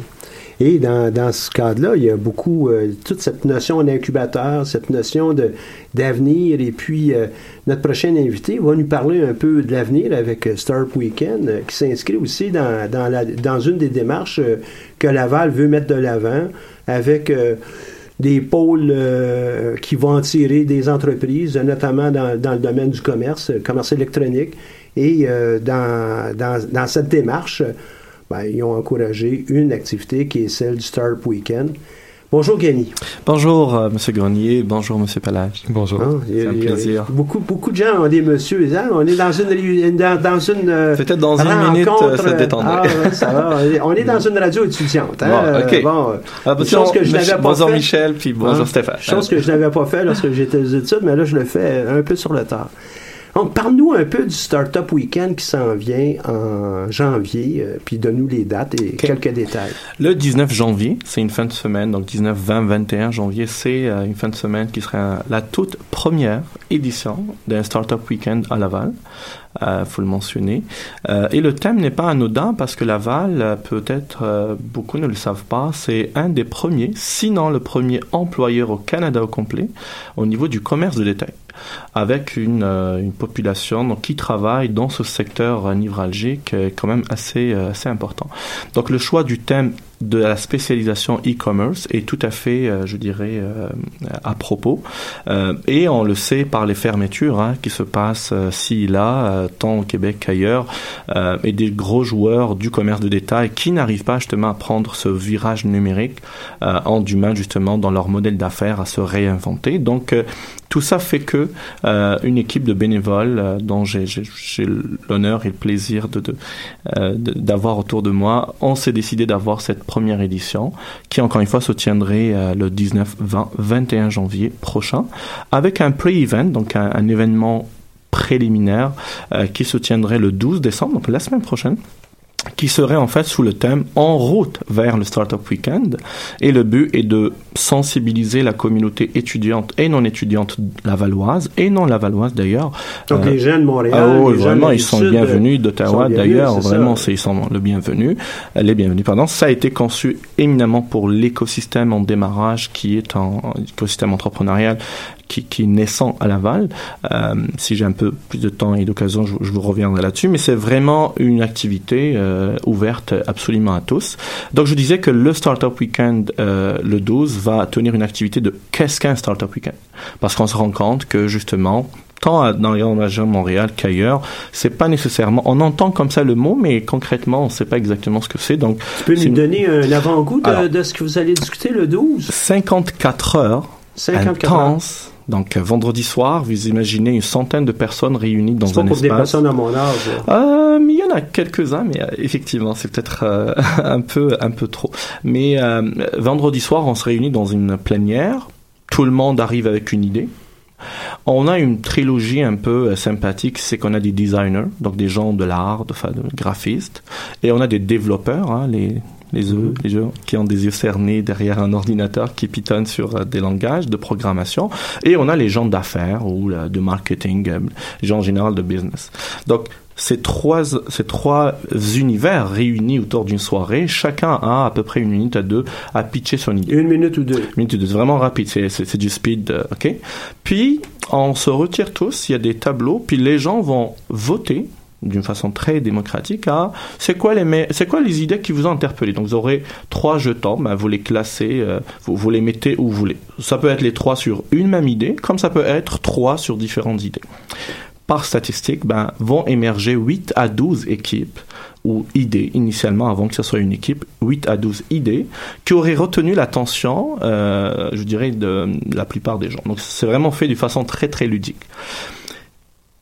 Et dans, dans ce cadre-là, il y a beaucoup, euh, toute cette notion d'incubateur, cette notion de, d'avenir. Et puis, euh, notre prochain invité va nous parler un peu de l'avenir avec Startup Weekend, qui s'inscrit aussi dans, dans, la, dans une des démarches que Laval veut mettre de l'avant avec des pôles euh, qui vont en tirer des entreprises, notamment dans, dans, le domaine du commerce, commerce électronique. Et euh, dans, dans, dans, cette démarche, ben, ils ont encouragé une activité qui est celle du Startup Weekend. Bonjour Gany. Bonjour euh, Monsieur Grenier, bonjour Monsieur Palage. Bonjour. Ah, c'est un plaisir. Beaucoup, beaucoup de gens ont des monsieur. Hein? On est dans une dans, dans une peut-être dans une minute euh, ça détendrait. Ah, ça va. (laughs) On est dans une radio étudiante. Hein? Bon, ok. Bon, ah, chose que je n'avais pas bonjour Michel puis bonjour hein? Stéphane. Chose que je n'avais pas fait lorsque j'étais aux études, mais là je le fais un peu sur le tard. Donc, parle-nous un peu du Startup Weekend qui s'en vient en janvier, euh, puis donne-nous les dates et quelques détails. Le 19 janvier, c'est une fin de semaine, donc 19, 20, 21 janvier, c'est euh, une fin de semaine qui sera la toute première édition d'un Startup Weekend à Laval. Euh, faut le mentionner. Euh, et le thème n'est pas anodin parce que Laval, peut-être beaucoup ne le savent pas, c'est un des premiers, sinon le premier employeur au Canada au complet au niveau du commerce de détail. avec une, euh, population donc, qui travaille dans ce secteur névralgique quand même assez, assez important. Donc le choix du thème de la spécialisation e-commerce est tout à fait, euh, je dirais, euh, à propos. Euh, et on le sait par les fermetures hein, qui se passent ci et là, tant au Québec qu'ailleurs, et des gros joueurs du commerce de détail qui n'arrivent pas justement à prendre ce virage numérique, ont du mal justement dans leur modèle d'affaires à se réinventer. Donc tout ça fait que euh, une équipe de bénévoles euh, dont j'ai l'honneur et le plaisir euh, d'avoir autour de moi, on s'est décidé d'avoir cette première édition qui encore une fois se tiendrait le 19, 20, 21 janvier prochain avec un pre-event, donc un, événement préliminaire qui se tiendrait le 12 décembre, donc la semaine prochaine qui serait en fait sous le thème En route vers le Startup Weekend. Et le but est de sensibiliser la communauté étudiante et non étudiante lavalloise, et non lavalloise d'ailleurs. Donc les jeunes de Montréal. Ah, oh, vraiment, ils sont bienvenus d'Ottawa d'ailleurs. Vraiment, ils sont le bienvenus. Les bienvenus, pardon. Ça a été conçu éminemment pour l'écosystème en démarrage qui est en écosystème entrepreneurial qui, qui naissant à Laval. Euh, si j'ai un peu plus de temps et d'occasion, je, je, vous reviendrai là-dessus. Mais c'est vraiment une activité euh, ouverte absolument à tous. Donc je disais que le Startup Weekend, euh, le 12, va tenir une activité de qu'est-ce qu'un Startup Weekend? Parce qu'on se rend compte que justement, tant dans les grandes régions de Montréal qu'ailleurs, c'est pas nécessairement. On entend comme ça le mot, mais concrètement, on ne sait pas exactement ce que c'est. Donc, tu peux nous donner un avant-goût de, de, ce que vous allez discuter le 12 54 heures 54 intenses. Donc vendredi soir, vous imaginez une centaine de personnes réunies dans un pas pour des personnes à mon âge. Euh, il y en a quelques-uns, mais euh, effectivement, c'est peut-être euh, (laughs) un peu un peu trop. Mais euh, vendredi soir, on se réunit dans une plénière. Tout le monde arrive avec une idée. On a une trilogie un peu sympathique, c'est qu'on a des designers, donc des gens de l'art, de, de graphistes, et on a des développeurs, hein, les les, œufs, les gens qui ont des yeux cernés derrière un ordinateur qui pitonnent sur euh, des langages de programmation. Et on a les gens d'affaires ou de marketing, euh, les gens en général de business. Donc, ces trois, ces trois univers réunis autour d'une soirée, chacun a à peu près une minute à deux à pitcher son idée. Une minute ou deux. Une minute ou deux, c'est vraiment rapide, c'est du speed, euh, ok. Puis on se retire tous, il y a des tableaux, puis les gens vont voter d'une façon très démocratique à c'est quoi les c'est quoi les idées qui vous ont interpellé? Donc vous aurez trois jetons, ben, vous les classez, euh, vous, vous les mettez où vous voulez. Ça peut être les trois sur une même idée, comme ça peut être trois sur différentes idées. Par statistique, ben, vont émerger 8 à 12 équipes ou idées initialement avant que ce soit une équipe, 8 à 12 idées qui auraient retenu l'attention, euh, je dirais, de la plupart des gens. Donc c'est vraiment fait d'une façon très très ludique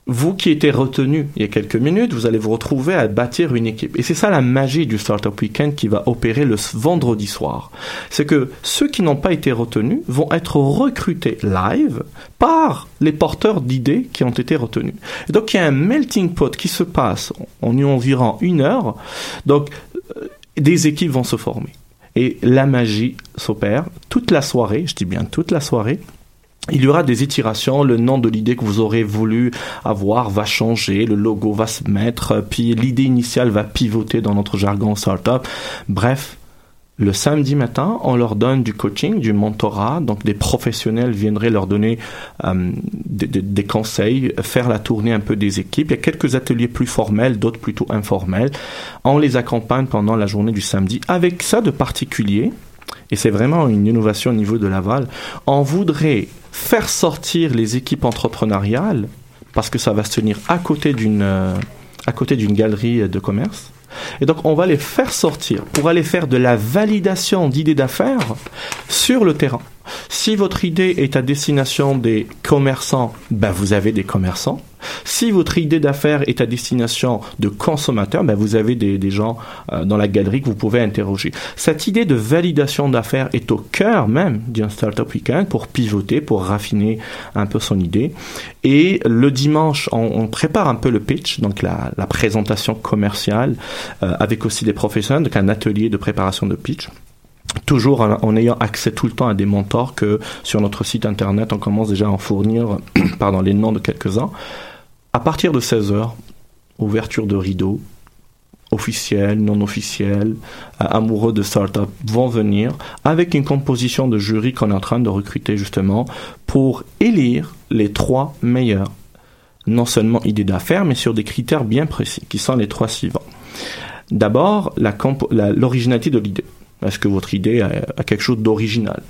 vous qui étiez retenu il y a quelques minutes, vous allez vous retrouver à bâtir une équipe. Et c'est ça la magie du Startup Weekend qui va opérer le vendredi soir. C'est que ceux qui n'ont pas été retenus vont être recrutés live par les porteurs d'idées qui ont été retenus. Et donc il y a un melting pot qui se passe en environ une heure. Donc euh, des équipes vont se former. Et la magie s'opère toute la soirée, je dis bien toute la soirée, il y aura des itérations, le nom de l'idée que vous aurez voulu avoir va changer, le logo va se mettre, puis l'idée initiale va pivoter dans notre jargon startup. Bref, le samedi matin, on leur donne du coaching, du mentorat, donc des professionnels viendraient leur donner euh, des, des, conseils, faire la tournée un peu des équipes. Il y a quelques ateliers plus formels, d'autres plutôt informels. On les accompagne pendant la journée du samedi. Avec ça de particulier, et c'est vraiment une innovation au niveau de Laval, on voudrait faire sortir les équipes entrepreneuriales, parce que ça va se tenir à côté d'une euh, à côté d'une galerie de commerce. Et donc, on va les faire sortir pour aller faire de la validation d'idées d'affaires sur le terrain. Si votre idée est à destination des commerçants, ben vous avez des commerçants. Si votre idée d'affaires est à destination de consommateurs, ben vous avez des, gens euh, dans la galerie que vous pouvez interroger. Cette idée de validation d'affaires est au cœur même d'un Startup Weekend pour pivoter, pour raffiner un peu son idée. Et le dimanche, on, prépare un peu le pitch, donc la, la présentation commerciale, euh, avec aussi des professionnels, donc un atelier de préparation de pitch toujours en, ayant accès tout le temps à des mentors que sur notre site internet on commence déjà à en fournir (clears throat) pardon, les noms de quelques-uns. À partir de 16 heures, ouverture de rideau, officiels, non officiels, euh, amoureux de start-up vont venir avec une composition de jury qu'on est en train de recruter justement pour élire les trois meilleurs. Non seulement idées d'affaires, mais sur des critères bien précis, qui sont les trois suivants. D'abord, l'originalité de l'idée. Est-ce que votre idée a quelque chose d'original?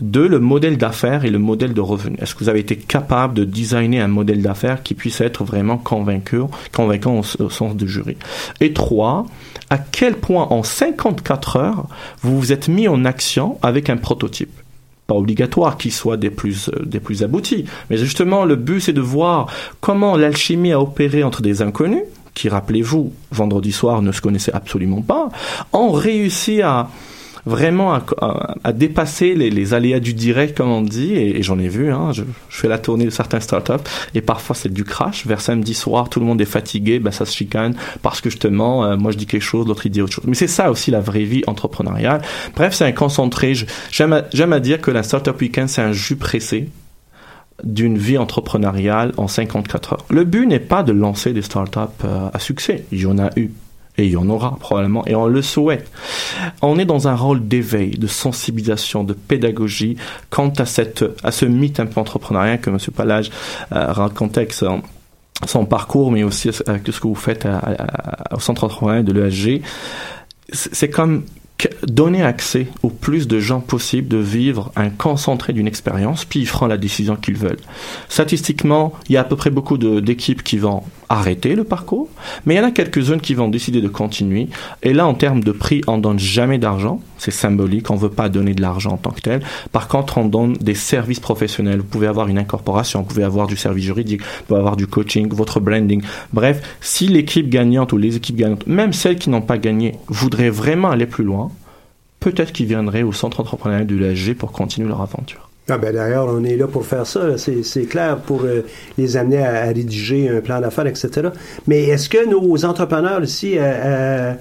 Deux, le modèle d'affaires et le modèle de revenu. Est-ce que vous avez été capable de designer un modèle d'affaires qui puisse être vraiment convaincant, convaincant au, sens du jury? Et trois, à quel point en 54 heures vous vous êtes mis en action avec un prototype? pas obligatoire qu'il soit des plus, euh, des plus aboutis. Mais justement, le but, c'est de voir comment l'alchimie a opéré entre des inconnus, rappelez-vous, vendredi soir ne se connaissaient absolument pas, ont réussi à, vraiment à, dépasser les, aléas du direct, comme on dit, et, j'en ai vu, hein, je, fais la tournée de certains startups, et parfois c'est du crash. Vers samedi soir, tout le monde est fatigué, ben ça se chicane, parce que justement, euh, moi je dis quelque chose, l'autre il dit autre chose. Mais c'est ça aussi la vraie vie entrepreneuriale. Bref, c'est un concentré. J'aime à, dire que la Startup Weekend, c'est un jus pressé d'une vie entrepreneuriale en 54 heures. Le but n'est pas de lancer des startups euh, à succès. Il y en a eu et il y en aura probablement, et on le souhaite. On est dans un rôle d'éveil, de sensibilisation, de pédagogie quant à, cette, à ce mythe un peu entrepreneurial que M. Palage euh, racontait avec son, parcours, mais aussi avec ce que vous faites au centre entrepreneurial de l'ESG. C'est comme donner accès au plus de gens possible de vivre un concentré d'une expérience, puis ils feront la décision qu'ils veulent. Statistiquement, il y a à peu près beaucoup d'équipes qui vont arrêter le parcours, mais il y en a quelques-unes qui vont décider de continuer. Et là, en termes de prix, on donne jamais d'argent. C'est symbolique. On veut pas donner de l'argent en tant que tel. Par contre, on donne des services professionnels. Vous pouvez avoir une incorporation, vous pouvez avoir du service juridique, vous pouvez avoir du coaching, votre branding. Bref, si l'équipe gagnante ou les équipes gagnantes, même celles qui n'ont pas gagné, voudraient vraiment aller plus loin, peut-être qu'ils viendraient au centre entrepreneurial du LSG pour continuer leur aventure. Ah ben d'ailleurs, on est là pour faire ça. C'est clair pour euh, les amener à, rédiger un plan d'affaires, etc. Mais est-ce que nos entrepreneurs ici à, à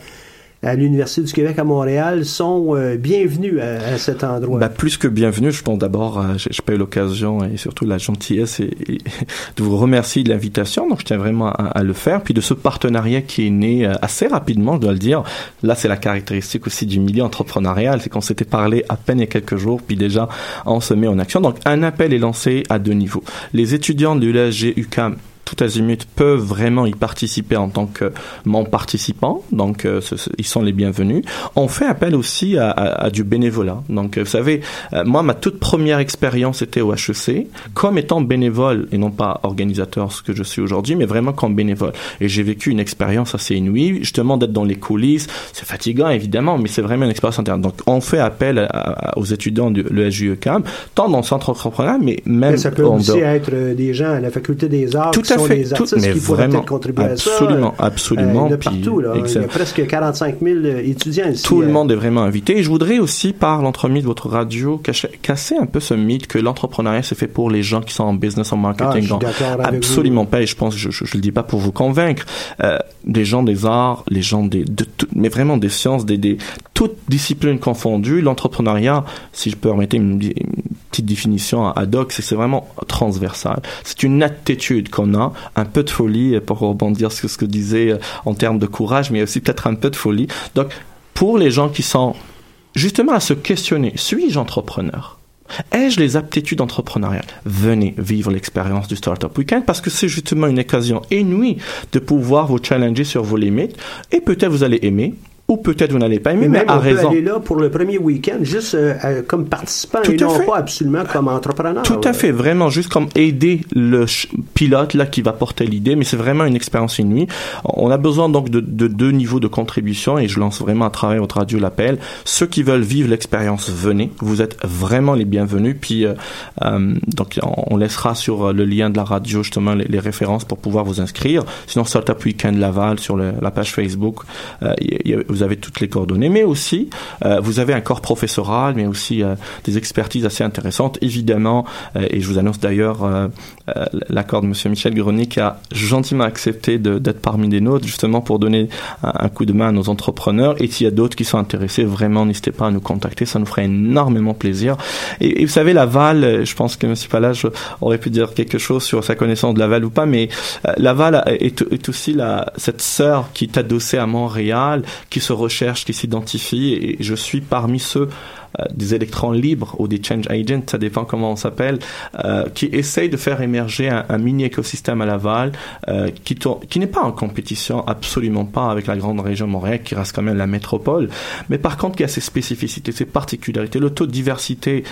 l'Université du Québec à Montréal sont euh, bienvenus à, cet endroit. Bah, plus que bienvenus, je pense d'abord, euh, j'ai pas eu l'occasion et surtout la gentillesse et, (laughs) de vous remercier de l'invitation. Donc je tiens vraiment à, le faire, puis de ce partenariat qui est né euh, assez rapidement, je dois le dire. Là, c'est la caractéristique aussi du milieu entrepreneurial, c'est qu'on s'était parlé à peine il y a quelques jours, puis déjà on se met en action. Donc un appel est lancé à deux niveaux. Les étudiants de l'ULSG UCAM tout azimut peuvent vraiment y participer en tant que membres participants, donc euh, ils sont les bienvenus. On fait appel aussi à, à, du bénévolat. Donc euh, vous savez, euh, moi ma toute première expérience était au HEC comme étant bénévole et non pas organisateur ce que je suis aujourd'hui, mais vraiment comme bénévole. Et j'ai vécu une expérience assez inouïe, justement d'être dans les coulisses. C'est fatigant évidemment, mais c'est vraiment une expérience interne. Donc on fait appel aux étudiants de l'ESJUECAM, tant dans le centre entrepreneur, mais même mais ça peut aussi être des gens à la faculté des arts. Tout à fait, tout, mais qui vraiment, contribuer absolument, à ça. Absolument, euh, de partout, là. Il y a presque 45 000 étudiants ici. Tout le euh. monde est vraiment invité. Et je voudrais aussi, par l'entremise de votre radio, casser un peu ce mythe que l'entrepreneuriat c'est fait pour les gens qui sont en business, en marketing. Ah, absolument pas. Et je pense, je, je, je, le dis pas pour vous convaincre. Euh, des gens des arts, les gens des, de, mais vraiment des sciences, des, des toutes disciplines confondues. L'entrepreneuriat, si je peux remettre une, définition ad hoc, c'est vraiment transversal. C'est une attitude qu'on a un peu de folie, pour rebondir sur ce que disait euh, en termes de courage, mais aussi peut-être un peu de folie. Donc, pour les gens qui sont justement à se questionner, suis-je entrepreneur? Ai-je les aptitudes entrepreneuriales? Venez vivre l'expérience du Startup Weekend parce que c'est justement une occasion inouïe de pouvoir vous challenger sur vos limites et peut-être vous allez aimer, ou peut-être vous n'allez pas aimer, mais, mais à raison. Peut aller là pour le premier week-end, juste euh, euh, comme participant et non pas absolument comme entrepreneur. Tout à fait, vraiment juste comme aider le pilote là qui va porter l'idée, mais c'est vraiment une expérience inouïe. On a besoin donc de, de, deux niveaux de contribution et je lance vraiment à travers votre radio l'appel. Ceux qui veulent vivre l'expérience, venez. Vous êtes vraiment les bienvenus. Puis euh, euh donc on laissera sur le lien de la radio justement les, les références pour pouvoir vous inscrire. Sinon Startup Weekend Laval sur le, la page Facebook, euh, y a, vous vous avez toutes les coordonnées, mais aussi vous avez un corps professoral, mais aussi des expertises assez intéressantes, évidemment, et je vous annonce d'ailleurs l'accord de Monsieur Michel Grenier qui a gentiment accepté d'être parmi les nôtres, justement pour donner un, coup de main à nos entrepreneurs. Et s'il y a d'autres qui sont intéressés, vraiment, n'hésitez pas à nous contacter, ça nous ferait énormément plaisir. Et, vous savez, Laval, je pense que M. Palage aurait pu dire quelque chose sur sa connaissance de Laval ou pas, mais euh, Laval est, est aussi la, cette sœur qui est adossée à Montréal, qui se recherche, qui s'identifie, et je suis parmi ceux des électrons libres ou des change agents, ça dépend comment on s'appelle, euh, qui essayent de faire émerger un, mini écosystème à Laval euh, qui, qui n'est pas en compétition absolument pas avec la grande région Montréal qui reste quand même la métropole, mais par contre qui a ses spécificités, ses particularités. Le taux de diversité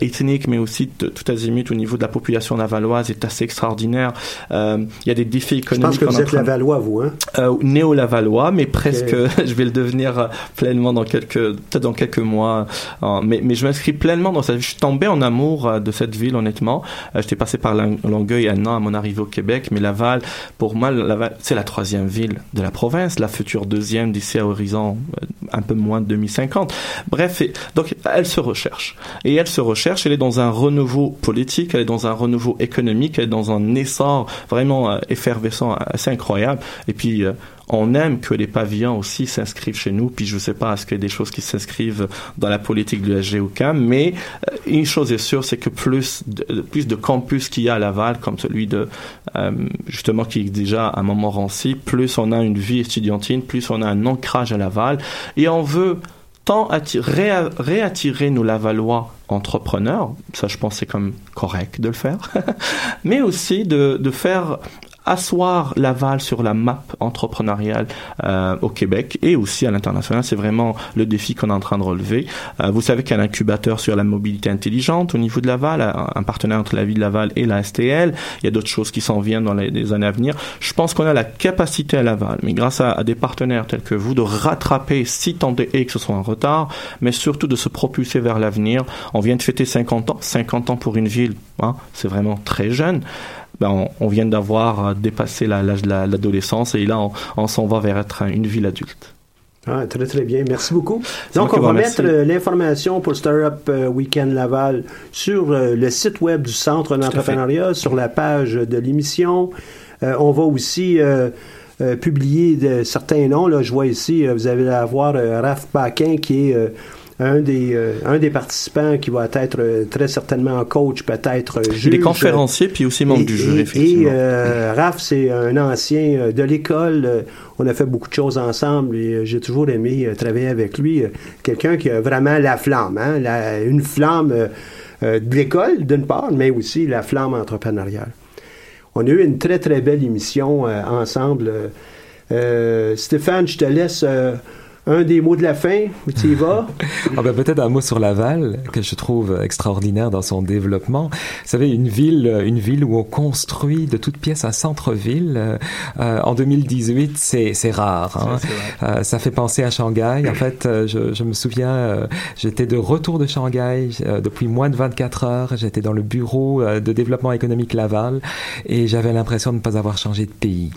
ethnique, mais aussi de, tout azimut au niveau de la population lavalloise est assez extraordinaire. il y a des défis économiques. Je pense que vous êtes lavallois, vous, hein? Néo-lavallois, mais presque, (laughs) je vais le devenir pleinement dans quelques, peut-être dans quelques mois mais, mais je m'inscris pleinement dans ça. Je suis tombé en amour euh, de cette ville, honnêtement. Euh, j'étais passé par Longueuil un an à mon arrivée au Québec, mais Laval, pour moi, Laval, c'est la troisième ville de la province, la future deuxième d'ici à horizon euh, un peu moins de 2050. Bref, donc elle se recherche. Et elle se recherche, elle est dans un renouveau politique, elle est dans un renouveau économique, elle est dans un essor vraiment effervescent, assez incroyable. Et puis, on aime que les pavillons aussi s'inscrivent chez nous. Puis je ne sais pas, est-ce qu'il y a des choses qui s'inscrivent dans la politique de la GOCAM, mais euh, une chose est sûre, c'est que plus de, plus de campus qu'il y a à Laval, comme celui de, euh, justement, qui est déjà à Montmorency, plus on a une vie étudiantine, plus on a un ancrage à Laval. Et on veut tant réattirer nos Lavallois entrepreneurs, ça je pense c'est comme correct de le faire, (laughs) mais aussi de, de faire asseoir Laval sur la map entrepreneuriale euh, au Québec et aussi à l'international. C'est vraiment le défi qu'on est en train de relever. Euh, vous savez qu'il y a un incubateur sur la mobilité intelligente au niveau de Laval, un partenaire entre la ville de Laval et la STL. Il y a d'autres choses qui s'en viennent dans les, années à venir. Je pense qu'on a la capacité à Laval, mais grâce à, des partenaires tels que vous, de rattraper si tant est que ce soit en retard, mais surtout de se propulser vers l'avenir. On vient de fêter 50 ans, 50 ans pour une ville, hein, c'est vraiment très jeune. Ben, on, vient d'avoir euh, dépassé l'âge de l'adolescence et là, on, s'en va vers être une ville adulte. Ah, très très bien, merci beaucoup. Donc on va mettre euh, l'information pour Startup euh, Weekend Laval sur le site web du Centre d'entrepreneuriat, sur la page de l'émission. on va aussi publier de, certains noms. Là, je vois ici, vous allez avoir Raph Paquin qui est un des, euh, un des participants qui va être euh, très certainement coach, peut-être euh, juge. Il est conférencier, puis aussi membre du jury, effectivement. Et Raph, c'est un ancien de l'école. On a fait beaucoup de choses ensemble et j'ai toujours aimé travailler avec lui. Quelqu'un qui a vraiment la flamme, hein, une flamme de l'école, d'une part, mais aussi la flamme entrepreneuriale. On a eu une très, très belle émission ensemble. Stéphane, je te laisse un des mots de la fin, tu y vas? (laughs) ah ben, peut-être un mot sur Laval, que je trouve extraordinaire dans son développement. Vous savez, une ville, une ville où on construit de toutes pièces un centre-ville, euh, en 2018, c'est, rare. Hein? Euh, ça fait penser à Shanghai. En fait, euh, je, je me souviens, euh, j'étais de retour de Shanghai depuis moins de 24 heures. J'étais dans le bureau de développement économique Laval et j'avais l'impression de ne pas avoir changé de pays.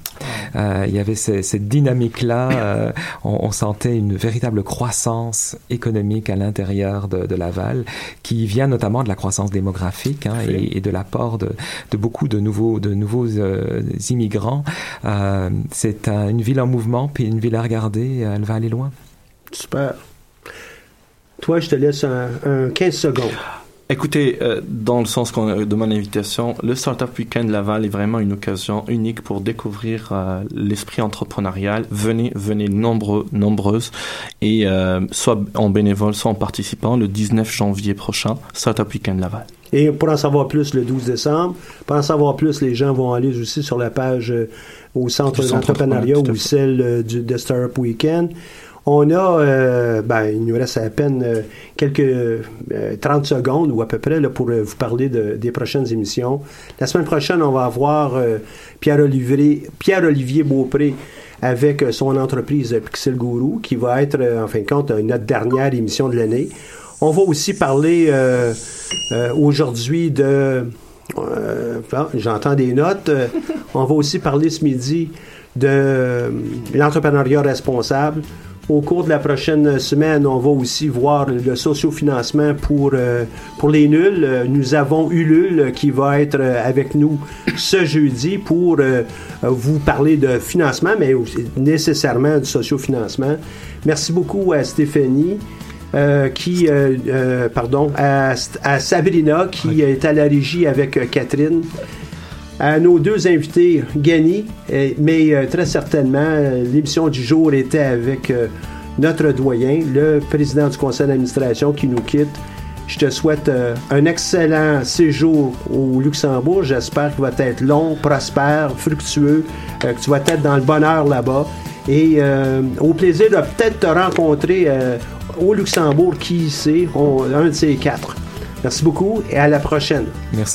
il y avait cette dynamique-là. on, on sentait une véritable croissance économique à l'intérieur de, Laval, qui vient notamment de la croissance démographique hein, et, de l'apport de, beaucoup de nouveaux, de nouveaux euh, immigrants. Euh, c'est une ville en mouvement, puis une ville à regarder, elle va aller loin. Super. Toi, je te laisse un 15 secondes. Écoutez, euh, dans le sens de mon invitation, le Startup Weekend Laval est vraiment une occasion unique pour découvrir euh, l'esprit entrepreneurial. Venez, venez nombreux, nombreuses, et euh, soit en bénévole, soit en participant le 19 janvier prochain, Startup Weekend Laval. Et pour en savoir plus, le 12 décembre, pour en savoir plus, les gens vont aller aussi sur la page au Centre d'entrepreneuriat ou celle du, de Startup Weekend. On a, euh, ben, il nous reste à peine euh, quelques 30 euh, secondes ou à peu près là, pour vous parler de, des prochaines émissions. La semaine prochaine, on va avoir Pierre-Olivier Pierre -Olivier Beaupré avec son entreprise Pixel Guru, qui va être, en fin de compte, notre dernière émission de l'année. On va aussi parler aujourd'hui de... J'entends des notes. on va aussi parler ce midi de l'entrepreneuriat responsable Au cours de la prochaine semaine, on va aussi voir le sociofinancement pour, euh, pour les nuls. Nous avons Ulule qui va être euh, avec nous ce jeudi pour euh, vous parler de financement, mais aussi nécessairement du sociofinancement. Merci beaucoup à Stéphanie. euh, qui, euh, pardon, à, à Sabrina qui est à la régie avec Catherine, à nos deux invités, Gany, mais euh, très certainement, euh, l'émission du jour était avec euh, notre doyen, le président du conseil d'administration qui nous quitte. Je te souhaite un excellent séjour au Luxembourg. J'espère qu'il va être long, prospère, fructueux, que tu vas être dans le bonheur là-bas. Et au plaisir de peut-être te rencontrer au Luxembourg, qui sait, on- un de ces quatre. Merci beaucoup et à la prochaine. Merci.